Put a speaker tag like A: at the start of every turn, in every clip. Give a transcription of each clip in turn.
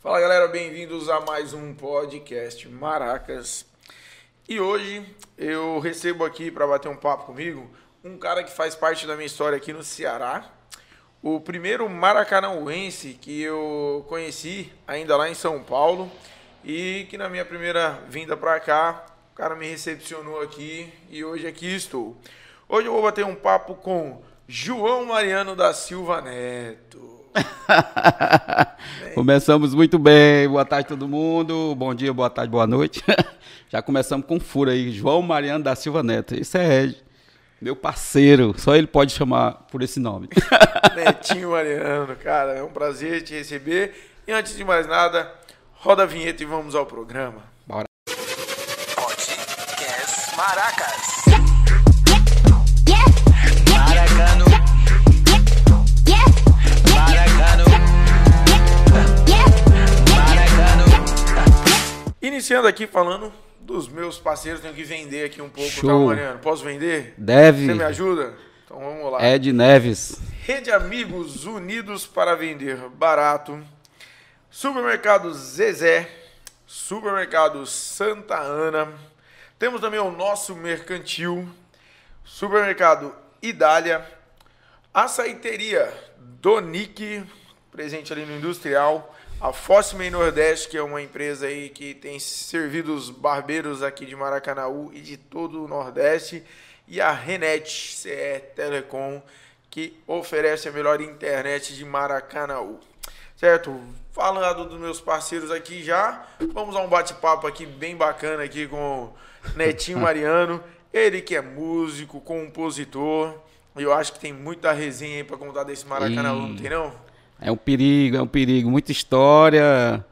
A: Fala galera, bem-vindos a mais um podcast Maracas. E hoje eu recebo aqui para bater um papo comigo um cara que faz parte da minha história aqui no Ceará. O primeiro maracanauense que eu conheci ainda lá em São Paulo e que na minha primeira vinda para cá, o cara me recepcionou aqui e hoje aqui estou. Hoje eu vou bater um papo com João Mariano da Silva Neto.
B: Começamos muito bem. Boa tarde, todo mundo. Bom dia, boa tarde, boa noite. Já começamos com furo aí. João Mariano da Silva Neto. Isso é meu parceiro. Só ele pode chamar por esse nome.
A: Netinho Mariano, cara, é um prazer te receber. E antes de mais nada, roda a vinheta e vamos ao programa.
B: Bora.
C: Podcast Maracas.
A: Iniciando aqui falando dos meus parceiros, tenho que vender aqui um pouco, tá,
B: Show.
A: Mariano? Posso vender?
B: Deve.
A: Você me ajuda? Então vamos lá.
B: Ed Neves.
A: Rede Amigos Unidos para Vender Barato. Supermercado Zezé. Supermercado Santa Ana. Temos também o nosso mercantil. Supermercado Idália. Açaiteria Donique, presente ali no Industrial. A Fóssima Nordeste, que é uma empresa aí que tem servido os barbeiros aqui de Maracanaú e de todo o Nordeste. E a Renet CE Telecom, que oferece a melhor internet de Maracanaú. Certo? Falando dos meus parceiros aqui já, vamos a um bate-papo aqui bem bacana aqui com o Netinho Mariano. Ele que é músico, compositor. E eu acho que tem muita resenha aí pra contar desse Maracanaú, não tem não?
B: É um perigo, é um perigo. Muita história.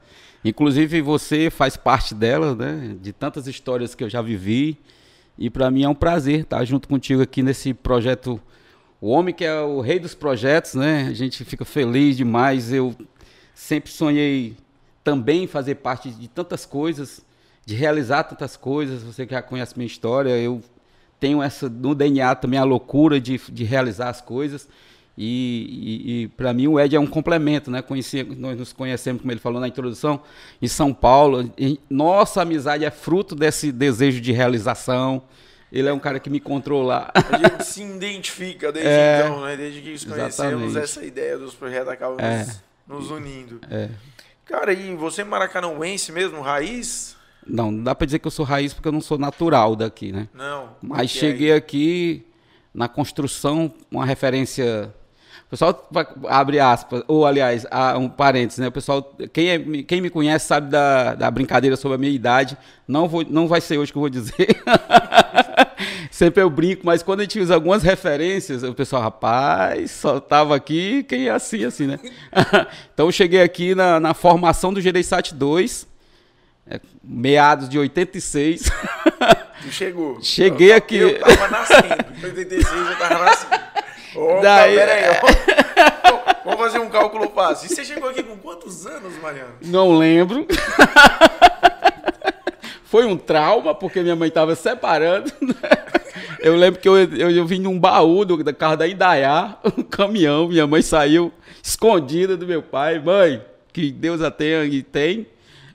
B: Inclusive você faz parte dela, né? De tantas histórias que eu já vivi. E para mim é um prazer estar junto contigo aqui nesse projeto. O homem que é o rei dos projetos, né? A gente fica feliz demais. Eu sempre sonhei também fazer parte de tantas coisas, de realizar tantas coisas. Você que já conhece minha história, eu tenho essa no DNA também a loucura de, de realizar as coisas. E, e, e para mim o Ed é um complemento, né? Conheci, nós nos conhecemos, como ele falou na introdução, em São Paulo. Nossa amizade é fruto desse desejo de realização. Ele é um cara que me encontrou lá.
A: A gente se identifica desde
B: É,
A: então, né? Desde que nos conhecemos,
B: exatamente.
A: essa ideia dos projetos acaba
B: É.
A: nos, nos unindo.
B: É.
A: Cara, e você é maracanauense mesmo, raiz?
B: Não, não dá para dizer que eu sou raiz porque eu não sou natural daqui, né?
A: Não.
B: Mas cheguei aqui na construção, uma referência. O pessoal abre aspas, ou aliás, um parênteses, né? O pessoal, quem, é- quem me conhece sabe da, da brincadeira sobre a minha idade. Não, vou, não vai ser hoje que eu vou dizer. Sempre eu brinco, mas quando a gente usa algumas referências, o pessoal, rapaz, só tava aqui quem é assim, assim, né? então eu cheguei aqui na, na formação do Gereissat 2, é, meados de 86.
A: Tu chegou.
B: Cheguei
A: Eu-
B: aqui.
A: Eu tava nascendo. Em 86 eu tava nascendo. Opa,
B: Daí-
A: pera aí, ó. Vamos fazer um cálculo fácil. E você chegou aqui com quantos anos, Mariano?
B: Não lembro. Foi um trauma, porque minha mãe estava separando. Eu lembro que eu, eu, eu vim num baú do, da carro da Indaiá, um caminhão, minha mãe saiu escondida do meu pai. Mãe, que Deus a tenha e tem.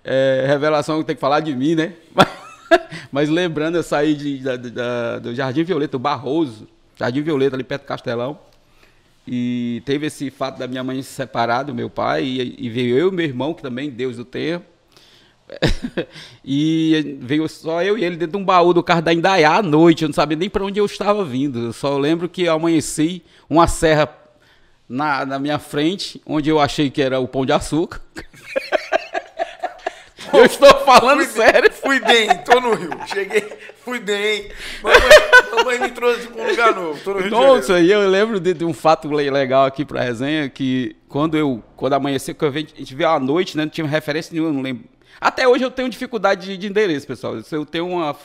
B: É, revelação tem que falar de mim, né? Mas, mas lembrando, eu saí de, da- da- do Jardim Violeta, o Barroso, Jardim Violeta, ali perto do Castelão. E teve esse fato da minha mãe se separar do meu pai, e, e veio eu e meu irmão, que também Deus o tenha. e veio só eu e ele dentro de um baú do carro da Indaiá à noite. Eu não sabia nem para onde eu estava vindo. Eu só lembro que amanheci uma serra na, na minha frente, onde eu achei que era o pão de açúcar. eu estou falando
A: Fui-
B: sério.
A: Fui bem, tô no Rio. Cheguei, fui bem. Mamãe, mamãe me trouxe pra um lugar novo. Tô no Rio de
B: Nossa,
A: Janeiro.
B: e eu lembro de, de um fato le- legal aqui pra resenha, que quando eu, quando amanheceu, que eu vi- a gente viu à noite, né, não tinha referência nenhuma, não lembro. Até hoje eu tenho dificuldade de, de endereço, pessoal. Eu tenho uma,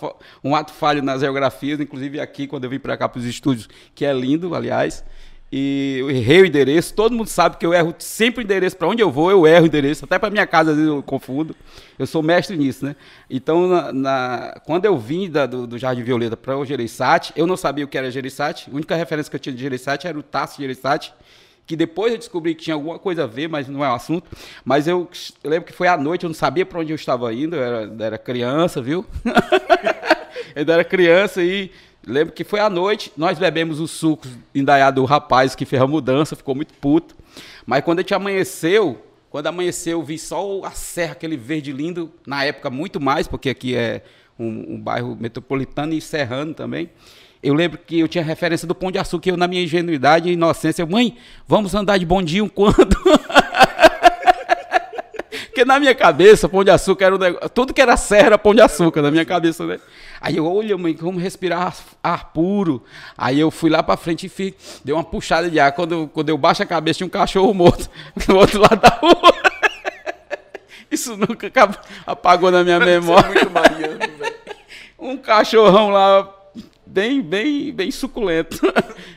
B: um ato falho nas geografias, inclusive aqui, quando eu vim pra cá pros estúdios, que é lindo, aliás, e eu errei o endereço. Todo mundo sabe que eu erro sempre o endereço. Pra onde eu vou, eu erro o endereço. Até pra minha casa, às vezes eu confundo. Eu sou mestre nisso, né? Então, na- na- quando eu vim da- do, do Jardim Violeta para o Gereissat, eu não sabia o que era Gereissat. A única referência que eu tinha de Gereissat era o Tasso Gereissat, que depois eu descobri que tinha alguma coisa a ver, mas não é o assunto. Mas eu, eu lembro que foi à noite, eu não sabia para onde eu estava indo, eu era, era criança, viu? eu era criança e lembro que foi à noite, nós bebemos os sucos indaiado do rapaz que fez a mudança, ficou muito puto. Mas quando a gente amanheceu, quando amanheceu, eu vi só a serra, aquele verde lindo, na época muito mais, porque aqui é um, um bairro metropolitano e serrano também. Eu lembro que eu tinha referência do Pão de Açúcar, eu na minha ingenuidade e inocência, mãe, vamos andar de bondinho quando? Porque na minha cabeça, Pão de Açúcar era um negócio, tudo que era serra era Pão de Açúcar na minha cabeça, né? Aí eu, olha, mãe, vamos respirar ar, ar puro. Aí eu fui lá pra frente e fui, dei uma puxada de ar. Quando, quando eu baixo a cabeça, tinha um cachorro morto do outro lado da rua. Isso nunca acabou- apagou na minha
A: é
B: memória
A: muito mariano, velho.
B: um cachorrão lá bem, bem, bem suculento.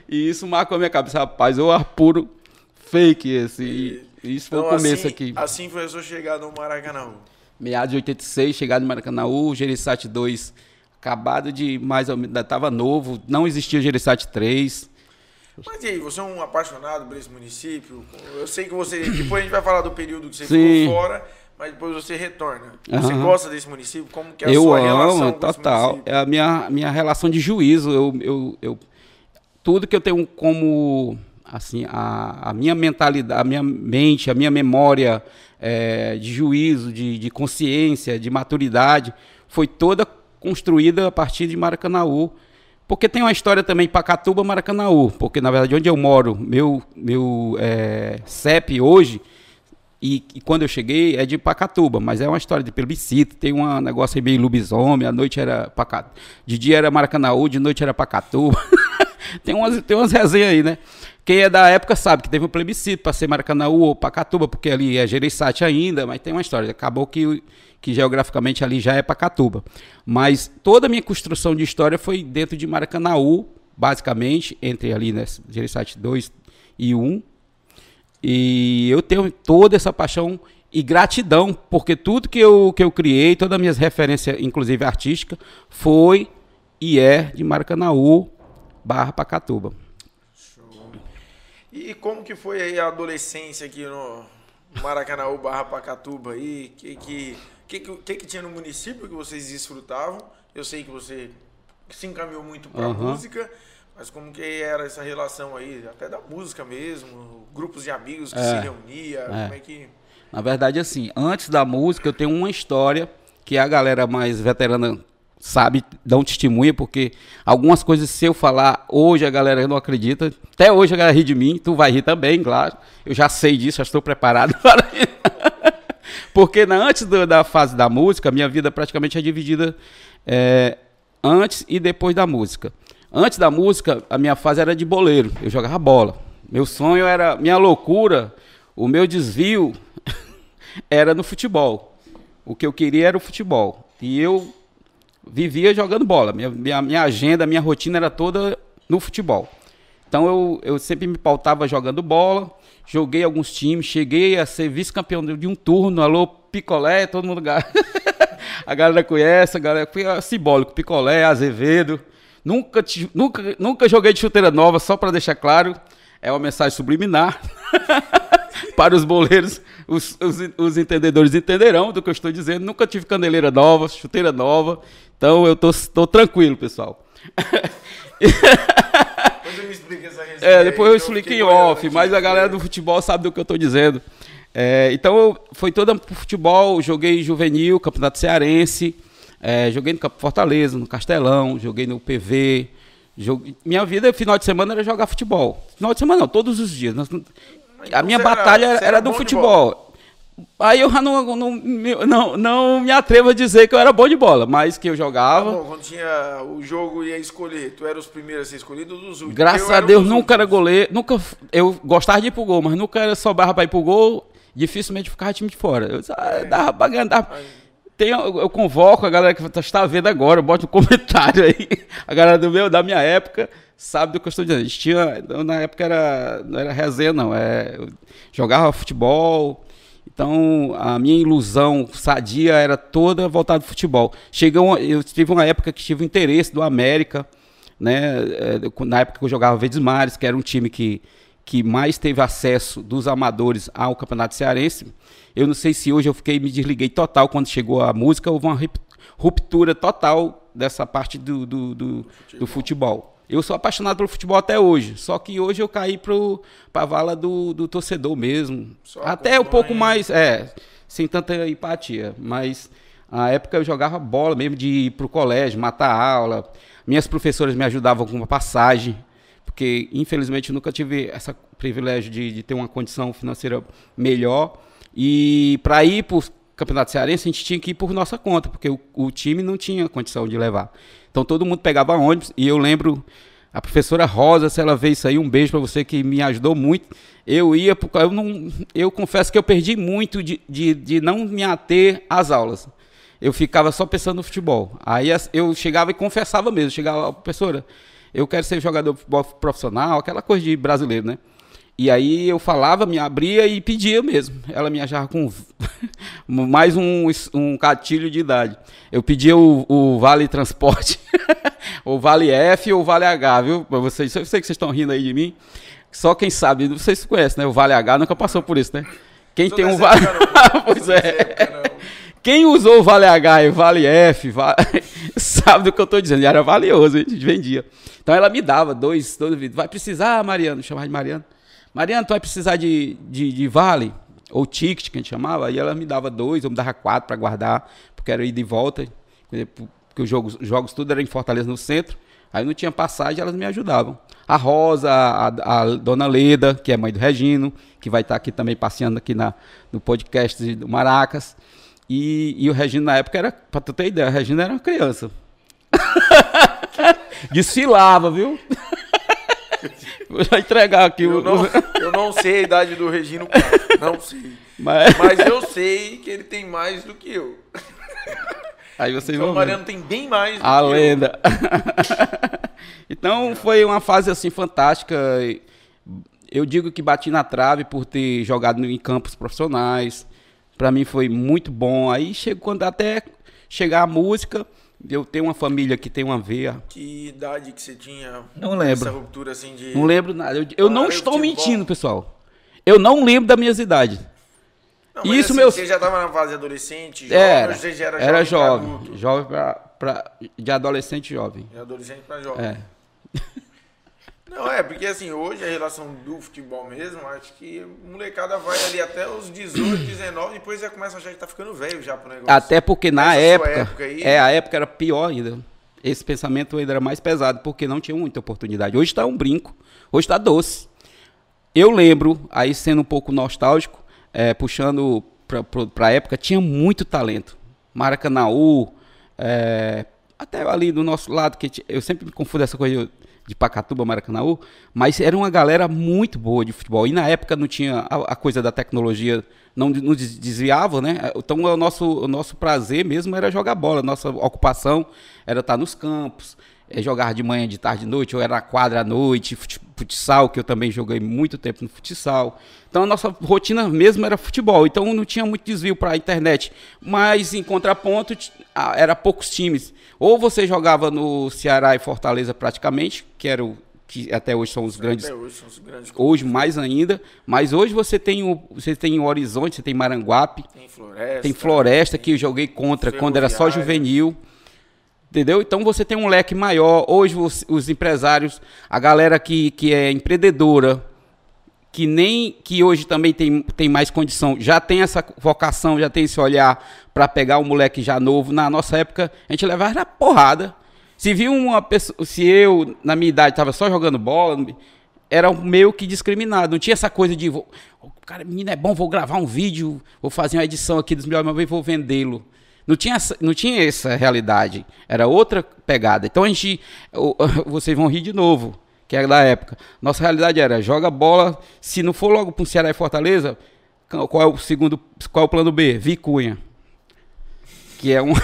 B: E isso marcou a minha cabeça, rapaz, o ar puro fake esse. E isso foi
A: Então,
B: o começo
A: assim,
B: aqui.
A: Assim foi a sua chegada no Maracanã.
B: Meados de 86, chegado em Maracanãú, Gereissat 2 acabado de mais ou menos, ainda tava novo, não existia o Gereissat 3.
A: Mas e aí, você é um apaixonado por esse município? Eu sei que você. Depois a gente vai falar do período que você
B: Sim.
A: ficou fora, mas depois você retorna. Você
B: Aham.
A: gosta desse município? Como que é a
B: eu
A: sua relação
B: amo,
A: esse
B: total. É a minha, minha relação de juízo. Eu, eu, eu, tudo que eu tenho como assim a, a minha mentalidade, a minha mente, a minha memória é, de juízo, de, de consciência, de maturidade, foi toda construída a partir de Maracanaú. Porque tem uma história também Pacatuba, Maracanaú. Porque na verdade onde eu moro, meu meu é, CEP hoje e, e quando eu cheguei é de Pacatuba, mas é uma história de plebiscito, tem um negócio aí meio lobisomem, à noite era Pacatuba, de dia era Maracanaú, de noite era Pacatuba. tem, umas, tem umas resenhas aí, né? Quem é da época sabe que teve um plebiscito para ser Maracanaú ou Pacatuba, porque ali é Gereissati ainda, mas tem uma história. Acabou que, que geograficamente ali já é Pacatuba. Mas toda a minha construção de história foi dentro de Maracanaú, basicamente, entre ali, né, Gereissati 2 e 1. E eu tenho toda essa paixão e gratidão, porque tudo que eu, que eu criei, todas as minhas referências, inclusive artísticas, foi e é de Maracanaú barra Pacatuba.
A: E como que foi aí a adolescência aqui no Maracanã barra Pacatuba aí? Que que, que, que, que tinha no município que vocês desfrutavam? Eu sei que você se encaminhou muito para
B: Aham.
A: música, mas como que era essa relação aí? Até da música mesmo, grupos de amigos que
B: É.
A: se reunia,
B: É.
A: como é que...
B: Na verdade, assim, antes da música, eu tenho uma história que a galera mais veterana sabe, um testemunha, porque algumas coisas, se eu falar hoje, a galera não acredita. Até hoje a galera ri de mim, tu vai rir também, claro. Eu já sei disso, já estou preparado para isso. Porque na, antes do- da fase da música, minha vida praticamente é dividida é, antes e depois da música. Antes da música, a minha fase era de boleiro, eu jogava bola. Meu sonho era, minha loucura, o meu desvio era no futebol. O que eu queria era o futebol. E eu vivia jogando bola. Minha, minha, minha agenda, minha rotina era toda no futebol. Então eu, eu sempre me pautava jogando bola, joguei alguns times, cheguei a ser vice-campeão de um turno, alô, picolé, todo mundo. a galera conhece, a galera foi simbólico, picolé, Azevedo. Nunca, nunca, nunca joguei de chuteira nova, só para deixar claro, é uma mensagem subliminar. para os boleiros, os, os, os entendedores entenderão do que eu estou dizendo. Nunca tive caneleira nova, chuteira nova. Então eu tô, tô tranquilo, pessoal.
A: Depois eu me explico essa
B: É, depois eu
A: fiquei
B: em off, mas a galera do futebol sabe do que eu estou dizendo. É, então eu- foi toda pro futebol, joguei juvenil, campeonato cearense, é, joguei no Campo Fortaleza, no Castelão, joguei no PV. joguei- Minha vida, final de semana, era jogar futebol. Final de semana não, todos os dias. A minha batalha era, era do futebol. Aí eu já não, não, me- não, não me atrevo a dizer que eu era bom de bola, mas que eu
A: Tá
B: jogava.
A: bom, quando tinha o jogo ia escolher, tu era os primeiros a ser escolhido dos últimos?
B: Graças a
A: um
B: Deus, nunca era goleiro. Nunca, eu gostava de ir pro gol, mas nunca era sobrava pra ir pro gol. Dificilmente ficava time de fora. Eu disse, ah, dava pra ganhar. dava- Tem, eu, eu convoco a galera que está vendo agora, boto no comentário aí. A galera do meu, da minha época, sabe do que eu estou dizendo. A gente tinha, na época era, não era resenha, não. É, eu jogava futebol. Então, a minha ilusão sadia era toda voltada ao futebol. Chegou, eu tive uma época que tive o interesse do América, né? é, Na época que eu jogava Verdes Mares, que era um time que, que mais teve acesso dos amadores ao Campeonato Cearense. Eu não sei se hoje eu fiquei me desliguei total quando chegou a música, houve uma ruptura total dessa parte do, do, do, do futebol. Eu sou apaixonado pelo futebol até hoje, só que hoje eu caí para a vala do, do torcedor mesmo.
A: Só
B: até um pouco mais, é, sem tanta empatia, mas a época eu jogava bola mesmo de ir pro colégio, matar aula. Minhas professoras me ajudavam com uma passagem, porque infelizmente eu nunca tive esse privilégio de, de ter uma condição financeira melhor. E para ir para o Campeonato Cearense, a gente tinha que ir por nossa conta, porque o, o time não tinha condição de levar. Então todo mundo pegava ônibus e eu lembro a professora Rosa, se ela vê isso aí, um beijo para você que me ajudou muito. Eu ia, eu, não, eu confesso que eu perdi muito de, de, de não me ater às aulas. Eu ficava só pensando no futebol. Aí eu chegava e confessava mesmo. Chegava, professora, eu quero ser jogador de futebol profissional, aquela coisa de brasileiro, né? E aí eu falava, me abria e pedia mesmo. Ela me achava com mais um, um gatilho de idade. Eu pedia o, o Vale Transporte, o Vale F ou o Vale H, viu? Pra vocês, eu sei que vocês estão rindo aí de mim. Só quem sabe, vocês conhecem, né? O Vale H nunca passou por isso, né? Quem tem um Vale. pois é. Quem usou o Vale H e o Vale F, va- sabe do que eu estou dizendo. E era valioso, a gente vendia. Então ela me dava dois, dois. Vai precisar, Mariano, chamava de Mariano. Mariano, tu vai precisar de, de, de Vale, ou ticket, que a gente chamava. Aí ela me dava dois, ou me dava quatro para guardar, porque era ida e volta. Porque os jogos, os jogos tudo era em Fortaleza no centro. Aí não tinha passagem, elas me ajudavam. A Rosa, a, a Dona Leda, que é mãe do Regino, que vai estar aqui também passeando aqui na, no podcast do Maracas. E, e o Regino, na época, era, pra tu ter ideia, o Regino era uma criança. Desfilava, viu? Vou já entregar aqui
A: Eu
B: o.
A: não, eu não sei a idade do Regino Castro, não sei.
B: Mas,
A: Mas eu sei que ele tem mais do que eu.
B: aí vocês
A: Então
B: vão
A: o. Mariano tem bem mais do
B: A
A: que eu.
B: lenda. então foi uma fase assim fantástica. Eu digo que bati na trave por ter jogado em campos profissionais. Pra mim foi muito bom. Aí chegou quando até chegar a música, eu tenho uma família que tem uma veia.
A: Que idade que você tinha?
B: Não lembro.
A: Essa ruptura assim de.
B: Não lembro nada. Eu, eu não estou mentindo, pessoal. Eu não lembro das minhas idades.
A: Não, mas
B: Isso,
A: assim,
B: meu-
A: Você já tava na fase adolescente? Jovem,
B: Era.
A: Você já era,
B: Era
A: jovem.
B: jovem.
A: pra adulto?
B: Jovem pra, pra- de adolescente jovem.
A: De adolescente pra jovem.
B: É.
A: Não, é, porque assim, hoje a relação do futebol mesmo, acho que a molecada vai ali até os 18, 19, depois já começa a achar que tá ficando velho já pro negócio.
B: Até porque na
A: Nessa sua
B: época,
A: época aí-
B: é, a época era pior ainda. Esse pensamento ainda era mais pesado, porque não tinha muita oportunidade. Hoje está um brinco, hoje está doce. Eu lembro, aí sendo um pouco nostálgico, é, puxando para a época, tinha muito talento. Maracanãú, é, até ali do nosso lado, que eu sempre me confundo essa coisa de Pacatuba, Maracanãú, mas era uma galera muito boa de futebol. E na época não tinha a, a coisa da tecnologia, não, des- desviava, né? Então o nosso, o nosso prazer mesmo era jogar bola, nossa ocupação era estar nos campos, é, jogar de manhã, de tarde, de noite, ou era na quadra à noite, fut- futsal, que eu também joguei muito tempo no futsal. Então a nossa rotina mesmo era futebol, então não tinha muito desvio para a internet. Mas em contraponto, era poucos times. Ou você jogava no Ceará e Fortaleza praticamente, que era o que até hoje são os grandes
A: hoje são os grandes
B: hoje mais ainda, mas hoje você tem o você tem o Horizonte, você tem Maranguape,
A: Tem floresta.
B: tem Floresta que eu joguei contra quando era só juvenil. Entendeu? Então você tem um leque maior. Hoje os, os empresários, a galera que, que é empreendedora, que nem que hoje também tem, tem mais condição, já tem essa vocação, já tem esse olhar para pegar o moleque já novo. Na nossa época, a gente levava na porrada. Se viu uma pessoa, se eu na minha idade estava só jogando bola, era meio que discriminado. Não tinha essa coisa de cara, menino é bom, vou gravar um vídeo, vou fazer uma edição aqui dos melhores e vou vendê-lo. Não tinha, não tinha essa realidade. Era outra pegada. Então a gente. Vocês vão rir de novo, que é da época. Nossa realidade era: joga bola. Se não for logo para o Ceará e Fortaleza, qual é o segundo. Qual é o plano B? Vicunha. Que é um.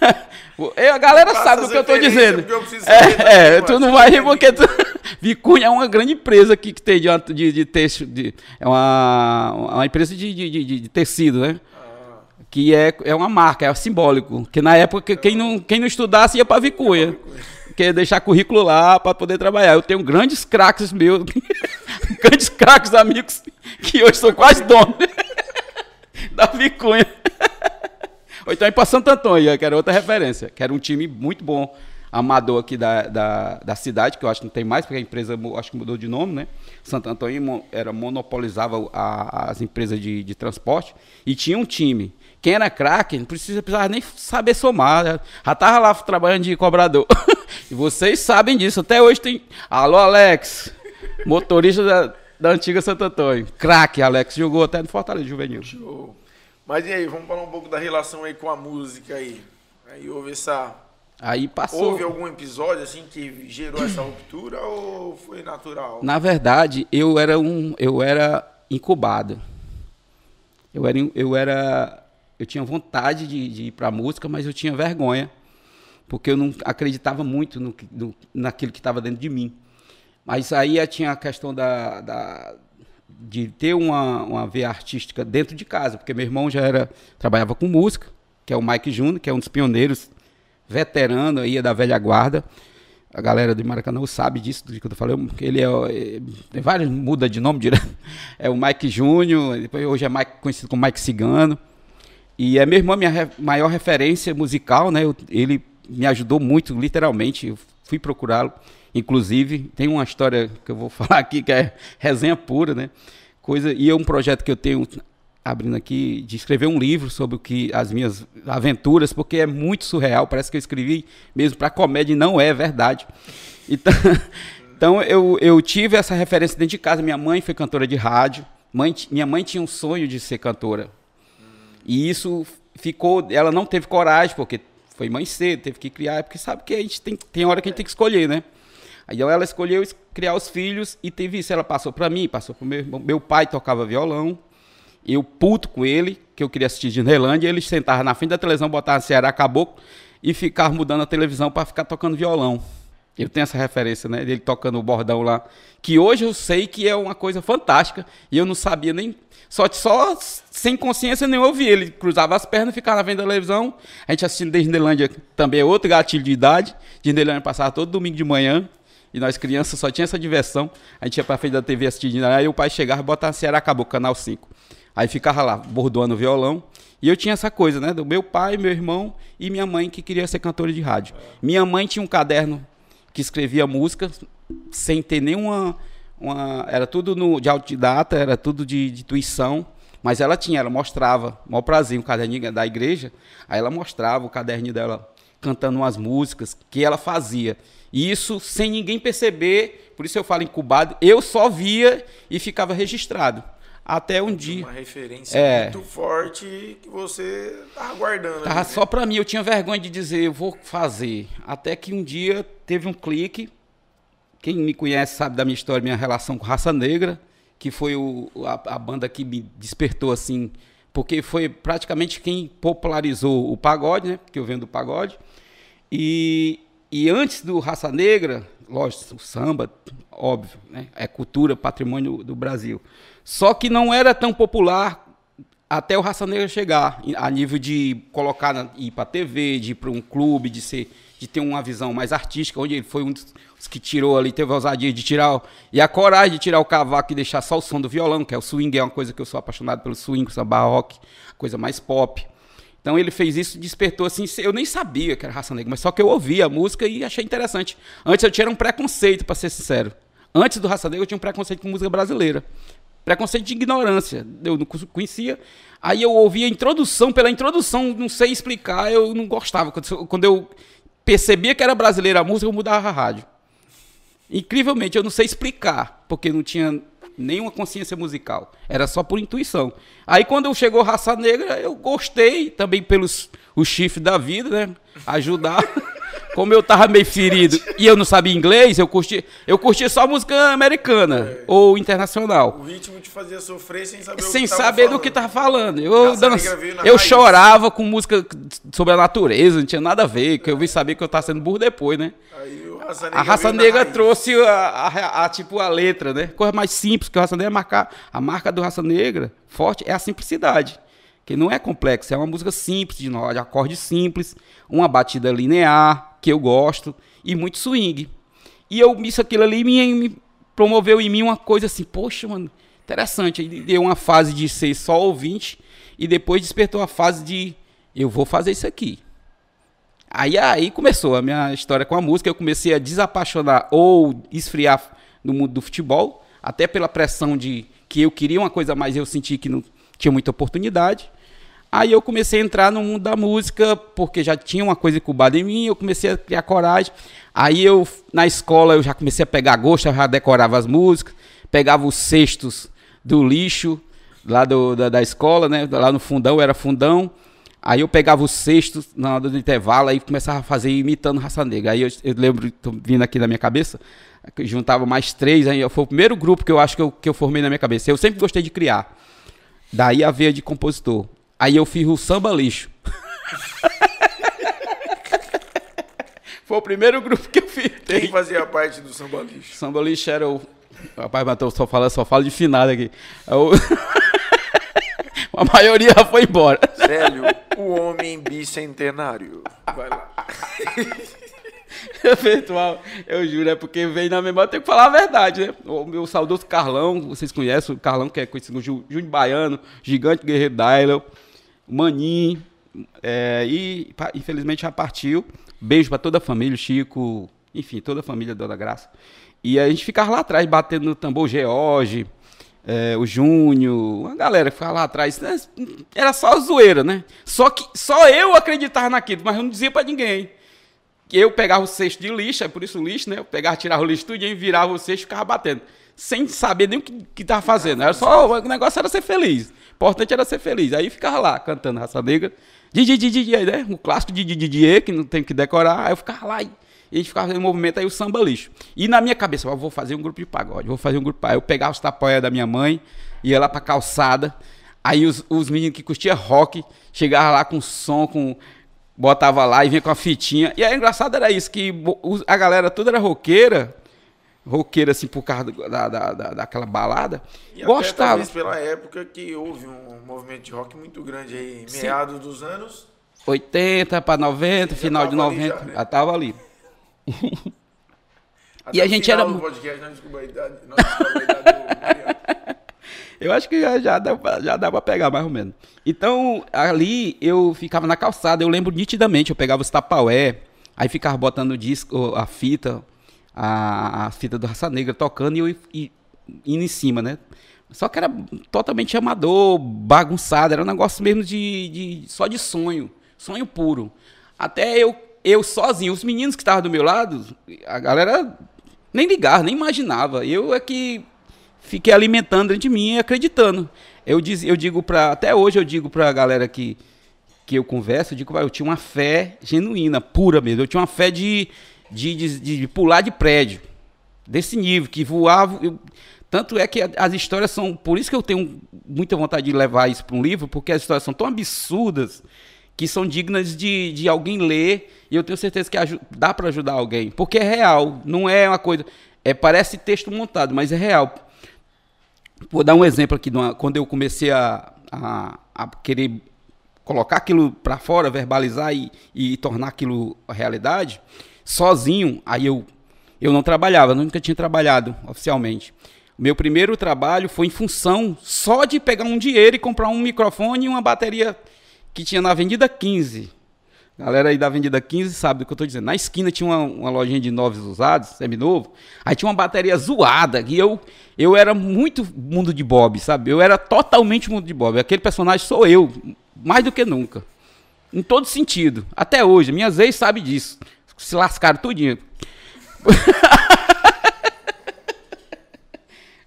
B: É, a galera sabe do
A: as
B: que eu tô dizendo. É, é, tu não vai rir porque tu... Vicunha é uma grande empresa aqui que tem de, de, de, texto, de é uma, uma empresa de, de, de- de tecido, né?
A: Ah,
B: Que é, é uma marca, é simbólico. Que na época quem não, quem não estudasse ia para Vicunha. Que é deixar currículo lá para poder trabalhar. Eu tenho grandes craques meus grandes craques amigos, que hoje são quase donos. Davi Cunha. Ou então ir para Santo Antônio, que era outra referência, que era um time muito bom, amador aqui da, da, da cidade, que eu acho que não tem mais, porque a empresa acho que mudou de nome, né? Santo Antônio era, monopolizava a- as empresas de, de transporte e tinha um time. Quem era craque, não precisa, precisava nem saber somar, já estava lá trabalhando de cobrador. e vocês sabem disso, até hoje tem. Alô, Alex, motorista da, da antiga Santo Antônio. Craque, Alex, jogou até no Fortaleza Juvenil.
A: Show. Mas e aí, vamos falar um pouco da relação aí com a música aí. Aí houve essa.
B: Aí passou.
A: Houve algum episódio assim que gerou essa ruptura ou foi natural?
B: Na verdade, eu era um, eu era incubado. Eu era, eu era, eu tinha vontade de, de ir para música, mas eu tinha vergonha, porque eu não acreditava muito no, no- naquilo que estava dentro de mim. Mas aí tinha a questão da, da- de ter uma, uma veia artística dentro de casa, porque meu irmão já era trabalhava com música, que é o Mike Júnior, que é um dos pioneiros veterano aí da velha guarda. A galera de Maracanã sabe disso, do que eu falei. Ele é, é, tem vários, muda de nome direto. É o Mike Júnior, depois hoje é Mike, conhecido como Mike Cigano. E é meu irmão, minha re- maior referência musical, né? Eu- ele me ajudou muito, literalmente. Eu fui procurá-lo. Inclusive, tem uma história que eu vou falar aqui que é resenha pura, né? Coisa, e é um projeto que eu tenho abrindo aqui de escrever um livro sobre o que as minhas aventuras, porque é muito surreal, parece que eu escrevi mesmo para comédia e não é verdade. Então, então eu, eu tive essa referência dentro de casa. Minha mãe foi cantora de rádio. Mãe, minha mãe tinha um sonho de ser cantora. E isso ficou. Ela não teve coragem, porque foi mãe cedo, teve que criar, porque sabe que a gente tem, tem hora que a gente tem que escolher, né? Aí ela escolheu es- criar os filhos e teve isso. Ela passou para mim, passou para meu irmão. Meu pai tocava violão. Eu puto com ele, que eu queria assistir Disneylandia, ele sentava na frente da televisão, botava Ceará Caboclo e ficava mudando a televisão para ficar tocando violão. Eu tenho essa referência, né? Dele tocando o bordão lá. Que hoje eu sei que é uma coisa fantástica. E eu não sabia nem. Só, só sem consciência nem ouvi. Ele cruzava as pernas, ficava na frente da televisão. A gente assistindo Disneylandia também é outro gatilho de idade. Disneylandia passava todo domingo de manhã. E nós crianças só tinha essa diversão. A gente ia pra frente da TV Disneylandia. Aí o pai chegava e botava Ceará Acabou, canal 5. Aí ficava lá, bordoando o violão. E eu tinha essa coisa, né? Do meu pai, meu irmão e minha mãe que queria ser cantora de rádio. Minha mãe tinha um caderno que escrevia música sem ter nenhuma. Uma, era tudo no, de autodidata, era tudo de, de intuição. Mas ela tinha, ela mostrava, maior prazer, um caderninho da igreja. Aí ela mostrava o caderninho dela cantando umas músicas que ela fazia. E isso sem ninguém perceber, por isso eu falo incubado, eu só via e ficava registrado. Até um dia.
A: Uma referência
B: É.
A: muito forte que você tava guardando.
B: Tava
A: ali, né?
B: só pra mim, eu tinha vergonha de dizer, eu vou fazer. Até que um dia teve um clique. Quem me conhece sabe da minha história, minha relação com Raça Negra, que foi o, a, a banda que me despertou assim, porque foi praticamente quem popularizou o pagode, né? Porque eu venho do pagode. E, e antes do Raça Negra, lógico, o samba, óbvio, né? É cultura, patrimônio do Brasil. Só que não era tão popular até o Raça Negra chegar a nível de colocar na, ir para TV, de ir para um clube, de ser de ter uma visão mais artística, onde ele foi um dos que tirou ali, teve a ousadia de tirar e a coragem de tirar o cavaco e deixar só o som do violão, que é o swing, é uma coisa que eu sou apaixonado pelo swing, samba rock, coisa mais pop. Então ele fez isso, despertou assim, eu nem sabia que era raça negra, mas só que eu ouvi a música e achei interessante. Antes eu tinha um preconceito, para ser sincero. Antes do Raça Negra eu tinha um preconceito com música brasileira. Preconceito de ignorância. Eu não conhecia. Aí eu ouvi a introdução, pela introdução, não sei explicar, eu não gostava. Quando- eu percebia que era brasileira a música, eu mudava a rádio. Incrivelmente, eu não sei explicar, porque não tinha nenhuma consciência musical. Era só por intuição. Aí quando chegou Raça Negra, eu gostei também pelos os chifres da vida, né? Ajudar. Como eu tava meio ferido e eu não sabia inglês, eu curti, eu curti só música americana ou internacional.
A: O ritmo te fazia sofrer sem saber o
B: Sem
A: que tava
B: saber
A: falando.
B: do que tava falando. Eu, dança- eu
A: raiz.
B: chorava com música sobre a natureza, não tinha nada a ver, que eu vi saber que eu tava sendo burro depois, né?
A: Aí o Raça
B: A raça negra trouxe a, a- a- tipo a letra, né? Coisa mais simples que o raça negra é marcar. A marca do raça negra forte é a simplicidade, que não é complexo, é uma música simples de de acorde simples, uma batida linear que eu gosto e muito swing. E eu isso aquilo ali me, me promoveu em mim uma coisa assim, poxa, mano, interessante. Aí deu uma fase de ser só ouvinte e depois despertou a fase de eu vou fazer isso aqui. Aí aí começou a minha história com a música, eu comecei a desapaixonar ou esfriar no mundo do futebol, até pela pressão de que eu queria uma coisa mais, eu senti que não tinha muita oportunidade. Aí eu comecei a entrar no mundo da música, porque já tinha uma coisa incubada em mim, eu comecei a criar coragem. Aí eu, na escola, eu já comecei a pegar gosto, já decorava as músicas, pegava os cestos do lixo lá do, da, da escola, né? Lá no fundão, era fundão. Aí eu pegava os cestos na hora do intervalo e começava a fazer imitando Raça Negra. Aí eu, eu lembro, tô vindo aqui na minha cabeça, juntava mais três, aí foi o primeiro grupo que eu acho que eu, que eu formei na minha cabeça. Eu sempre gostei de criar. Daí a veia de compositor. Aí eu fiz o samba lixo. Foi o primeiro grupo que eu fiz.
A: Quem fazia parte do samba lixo?
B: Samba lixo era o. Rapaz, Matheus, só fala, só falo de finado aqui. É o... A maioria já foi embora.
A: Célio, o homem bicentenário. Vai lá.
B: Virtual, eu juro, é porque vem na memória, eu tenho que falar a verdade, né? O meu saudoso Carlão, vocês conhecem o Carlão, que é conhecido como Júnior Baiano, Gigante Guerreiro Dailo, Maninho, é, e infelizmente já partiu. Beijo pra toda a família, o Chico, enfim, toda a família Dona Graça. E a gente ficava lá atrás batendo no tambor George, é, o Júnior, uma galera que ficava lá atrás. né? Era só zoeira, né? Só que só eu acreditava naquilo, mas eu não dizia pra ninguém. Eu pegava o cesto de lixo, é por isso o lixo, né? Eu pegava, tirava o lixo e virava o cesto e ficava batendo. Sem saber nem o que, que tava fazendo. Era só, o negócio era ser feliz. O importante era ser feliz. Aí ficava lá cantando Raça Negra. Didi, Didi, né? O clássico de Didi, que não tem que decorar. Aí eu ficava lá e, e a gente ficava fazendo movimento aí o samba lixo. E na minha cabeça, eu vou fazer um grupo de pagode, vou fazer um grupo pagode. Eu pegava os tapóia da minha mãe, ia lá pra calçada. Aí os, os meninos que curtiam rock chegavam lá com som, com botava lá e vinha com a fitinha. E aí, engraçado era isso, que a galera toda era roqueira, roqueira assim por causa da, da, da- daquela balada,
A: E até
B: gostava.
A: talvez pela época que houve um movimento de rock muito grande aí, meados dos anos.
B: 80 para 90,
A: Já
B: final de
A: tava ali
B: 90,
A: já, né?
B: já tava ali.
A: Até
B: E a gente era
A: podcast, a idade.
B: Eu acho que já, já, dá, pra- já dá pra pegar, mais ou menos. Então, ali eu ficava na calçada, eu lembro nitidamente, eu pegava os tapaué, aí ficava botando o disco, a fita, a, a fita do Raça Negra tocando e eu i- indo em cima, né? Só que era totalmente amador, bagunçado, era um negócio mesmo de, de só de sonho, sonho puro. Até eu, eu sozinho, os meninos que estavam do meu lado, a galera nem ligava, nem imaginava. Eu é que fiquei alimentando de mim e acreditando. Eu, diz, eu digo para até hoje eu digo pra galera que que eu converso, eu digo, "Vai, eu tinha uma fé genuína, pura mesmo. Eu tinha uma fé de, de, de, de pular de prédio, desse nível, que voava. eu- tanto é que a- as histórias são. Por isso que eu tenho muita vontade de levar isso para um livro, porque as histórias são tão absurdas que são dignas de, de alguém ler. E eu tenho certeza que dá para ajudar alguém. Porque é real, não é uma coisa. É, parece texto montado, mas é real. Vou dar um exemplo aqui, uma- quando eu comecei a, a, a querer colocar aquilo para fora, verbalizar e, e tornar aquilo realidade, sozinho, aí eu, eu não trabalhava, nunca tinha trabalhado oficialmente. Meu primeiro trabalho foi em função só de pegar um dinheiro e comprar um microfone e uma bateria que tinha na Avenida 15. Galera aí da Avenida 15 sabe do que eu tô dizendo. Na esquina tinha uma, uma lojinha de novos usados, seminovo. Aí tinha uma bateria zoada. E eu, eu era muito mundo de Bob, sabe? Eu era totalmente mundo de Bob. Aquele personagem sou eu, mais do que nunca. Em todo sentido. Até hoje. Minhas ex sabem disso. Se lascaram tudinho.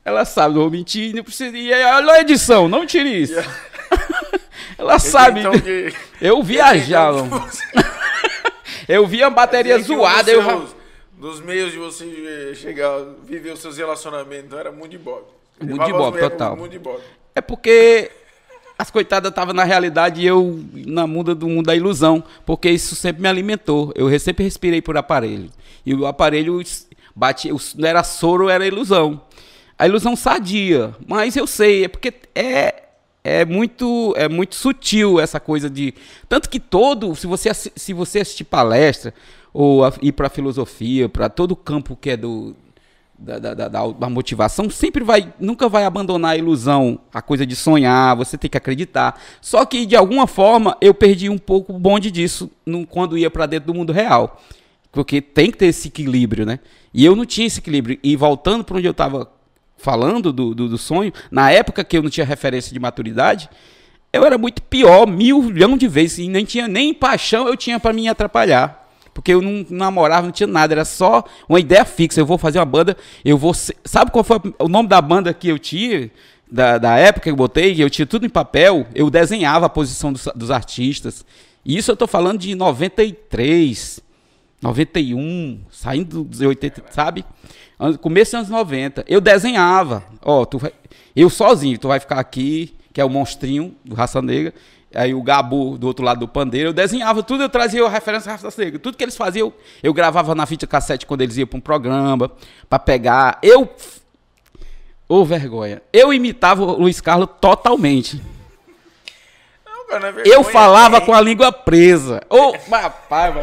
B: Ela sabe, não vou mentir, não precisa. E olha a edição, não tire isso. Ela sabe.
A: Então, que-
B: Eu viajava.
A: então,
B: Eu via a bateria
A: um
B: zoada. Eu...
A: seus- Dos meios de você eh, chegar, viver os seus relacionamentos, era muito de bob.
B: Muito de bob, total.
A: Muito de bob.
B: É porque as coitadas estavam na realidade e eu na muda do mundo da ilusão, porque isso sempre me alimentou. Eu re- sempre respirei por aparelho. E o aparelho batia, não era soro, era ilusão. A ilusão sadia, mas eu sei, é porque é é muito é muito sutil essa coisa de tanto que todo, se você se você assistir palestra ou a- ir para filosofia, para todo o campo que é do da, da, da- da- da motivação, sempre vai, nunca vai abandonar a ilusão, a coisa de sonhar, você tem que acreditar. Só que, de alguma forma, eu perdi um pouco o bonde disso no- quando ia para dentro do mundo real. Porque tem que ter esse equilíbrio, né? E eu não tinha esse equilíbrio. E voltando para onde eu estava falando do, do, do sonho, na época que eu não tinha referência de maturidade, eu era muito pior, mil milhão de vezes. E nem tinha nem paixão eu tinha para me atrapalhar. Porque eu não namorava, não tinha nada, era só uma ideia fixa. Eu vou fazer uma banda, eu vou. ser- Sabe qual foi o nome da banda que eu tinha? Da, da época que eu botei, eu tinha tudo em papel, eu desenhava a posição dos, dos artistas. E isso eu tô falando de 93, 91, saindo dos 80, sabe? Começo dos anos 90. Eu desenhava. Ó, tu vai, eu sozinho, tu vai ficar aqui, que é o monstrinho do Raça Negra. Aí o Gabu do outro lado do pandeiro. Eu desenhava tudo, eu trazia a referência à Raça Negra. Tudo que eles faziam, eu, eu gravava na fita cassete quando eles iam para um programa, para pegar. Eu. Ô, vergonha. Eu imitava o Luiz Carlos totalmente.
A: Não, cara, não é
B: Eu
A: vergonha,
B: falava
A: é-
B: com a língua presa. Ô, rapaz,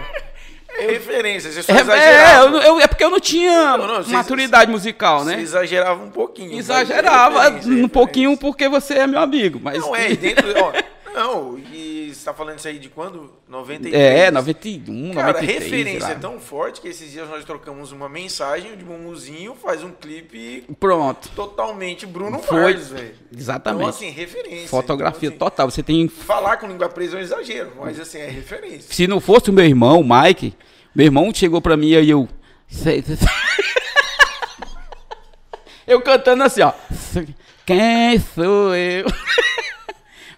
B: mano.
A: É referência, você só
B: É, é,
A: exagerava.
B: não- eu- é porque eu não tinha
A: Não, não, você-
B: maturidade musical,
A: Você
B: né?
A: exagerava um pouquinho. é
B: Exagerava
A: é
B: um pouquinho porque você é meu amigo, mas
A: Não, é, dentro. Ó, não, e você tá falando isso aí de quando? 93.
B: é 91,
A: Cara,
B: 93.
A: referência
B: sei
A: é tão forte que esses dias nós trocamos uma mensagem de Mumuzinho, faz um clipe
B: Pronto.
A: totalmente Bruno
B: Foi.
A: Velho.
B: Exatamente.
A: Então, assim, referência.
B: Fotografia
A: Então, assim,
B: total. Você tem
A: Falar com língua presa é um exagero, mas assim, é referência.
B: se não fosse o meu irmão, o Mike, meu irmão chegou pra mim e eu Eu cantando assim, ó. Quem sou eu?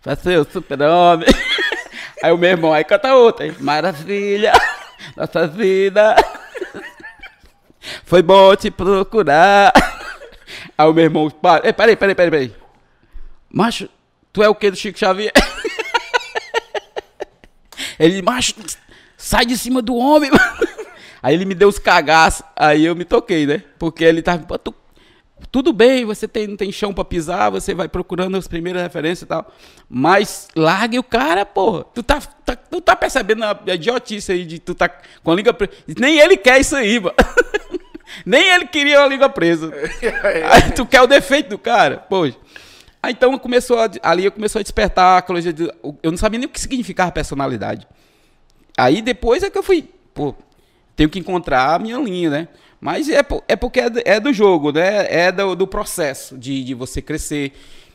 B: pra ser o super-homem. Aí o meu irmão, aí canta outra. hein? Maravilha, nossa vida. Foi bom te procurar. Aí o meu irmão, para, Ei, peraí, peraí, peraí, peraí. Macho, tu é o que do Chico Xavier? Ele, macho, sai de cima do homem. Aí ele me deu os cagaços, aí eu me toquei, né? Porque ele tava, "Pô, tu- tudo bem, você tem, não tem chão pra pisar, você vai procurando as primeiras referências e tal. Mas largue o cara, porra. Tu tá, tá- tu tá percebendo a, a idiotice aí de tu tá com a língua presa. Nem ele quer isso aí, mano. Nem ele queria a língua presa. Aí tu quer o defeito do cara, poxa. Aí então começou a- ali eu começou a despertar aquela coisa de, eu não sabia nem o que significava personalidade. Aí depois é que eu fui, pô, tenho que encontrar a minha linha, né? Mas é, é porque é do, é do jogo, né? É do, do processo de, de você crescer.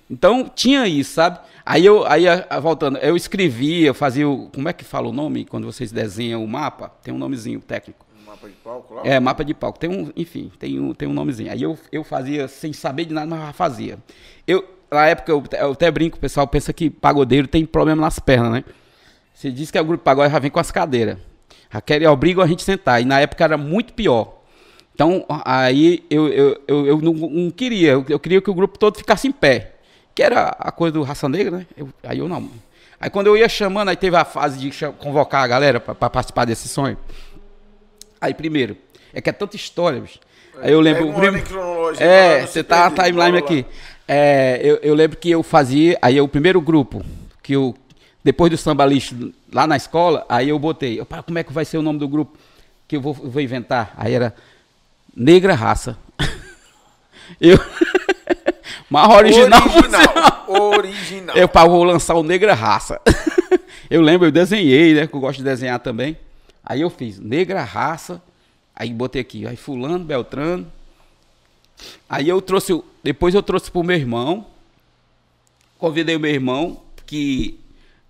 B: Então tinha isso, sabe? Aí eu, aí voltando, eu escrevia, eu fazia o, como é que fala o nome quando vocês desenham o mapa? Tem um nomezinho técnico.
A: Um mapa de palco lá.
B: É, mapa de palco. Tem um, enfim, tem um, tem um nomezinho. Aí eu, eu fazia sem saber de nada, mas fazia. Eu, na época, eu, eu até brinco, o pessoal pensa que pagodeiro tem problema nas pernas, né? Você diz que é o grupo pagode já vem com as cadeiras. Já obrigam a gente sentar. E na época era muito pior. Então, aí eu, eu, eu, eu não, não queria. Eu, eu queria que o grupo todo ficasse em pé. Que era a coisa do Raça Negra, né? Eu- aí eu não. Aí quando eu ia chamando, aí teve a fase de convocar a galera para participar desse sonho. Aí primeiro, é que é tanta história, bicho. Aí eu lembro. O
A: uma
B: prim- É, você tá a
A: perder.
B: timeline aqui. É, eu, eu lembro que eu fazia. Aí o primeiro grupo, que eu. Depois do samba lixo lá na escola, aí eu botei. Eu, "Pá, como é que vai ser o nome do grupo que eu vou, eu vou inventar? Aí era Negra Raça. eu. Mais original.
A: Original. Original.
B: Eu pá, vou lançar o Negra Raça. eu lembro, eu desenhei, né? Que eu gosto de desenhar também. Aí eu fiz Negra Raça. Aí botei aqui, aí fulano, Beltrano. Aí eu trouxe, depois eu trouxe pro meu irmão. Convidei o meu irmão, que,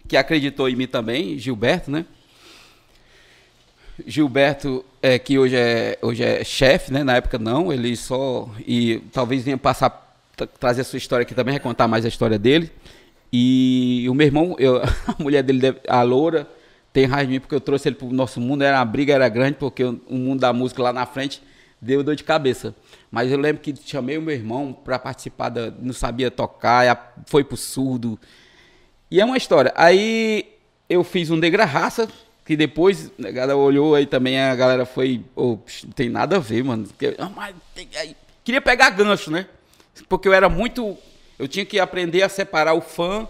B: que acreditou em mim também, Gilberto, né? Gilberto, é, que hoje é, hoje é chefe, né? Na época não, ele só. E talvez venha passar, tra- trazer a sua história aqui também, recontar mais a história dele. E o meu irmão, eu- a mulher dele, a Loura, tem raiva de mim porque eu trouxe ele pro nosso mundo. Era, a briga era grande, porque o, o mundo da música lá na frente deu dor de cabeça. Mas eu lembro que chamei o meu irmão para participar, da, não sabia tocar, foi pro surdo. E é uma história. Aí eu fiz um Negra Raça, que depois a galera olhou aí também, a galera foi, "Ô, psh, não tem nada a ver, mano. Ah, Queria pegar gancho, né? Porque eu era muito. Eu tinha que aprender a separar o fã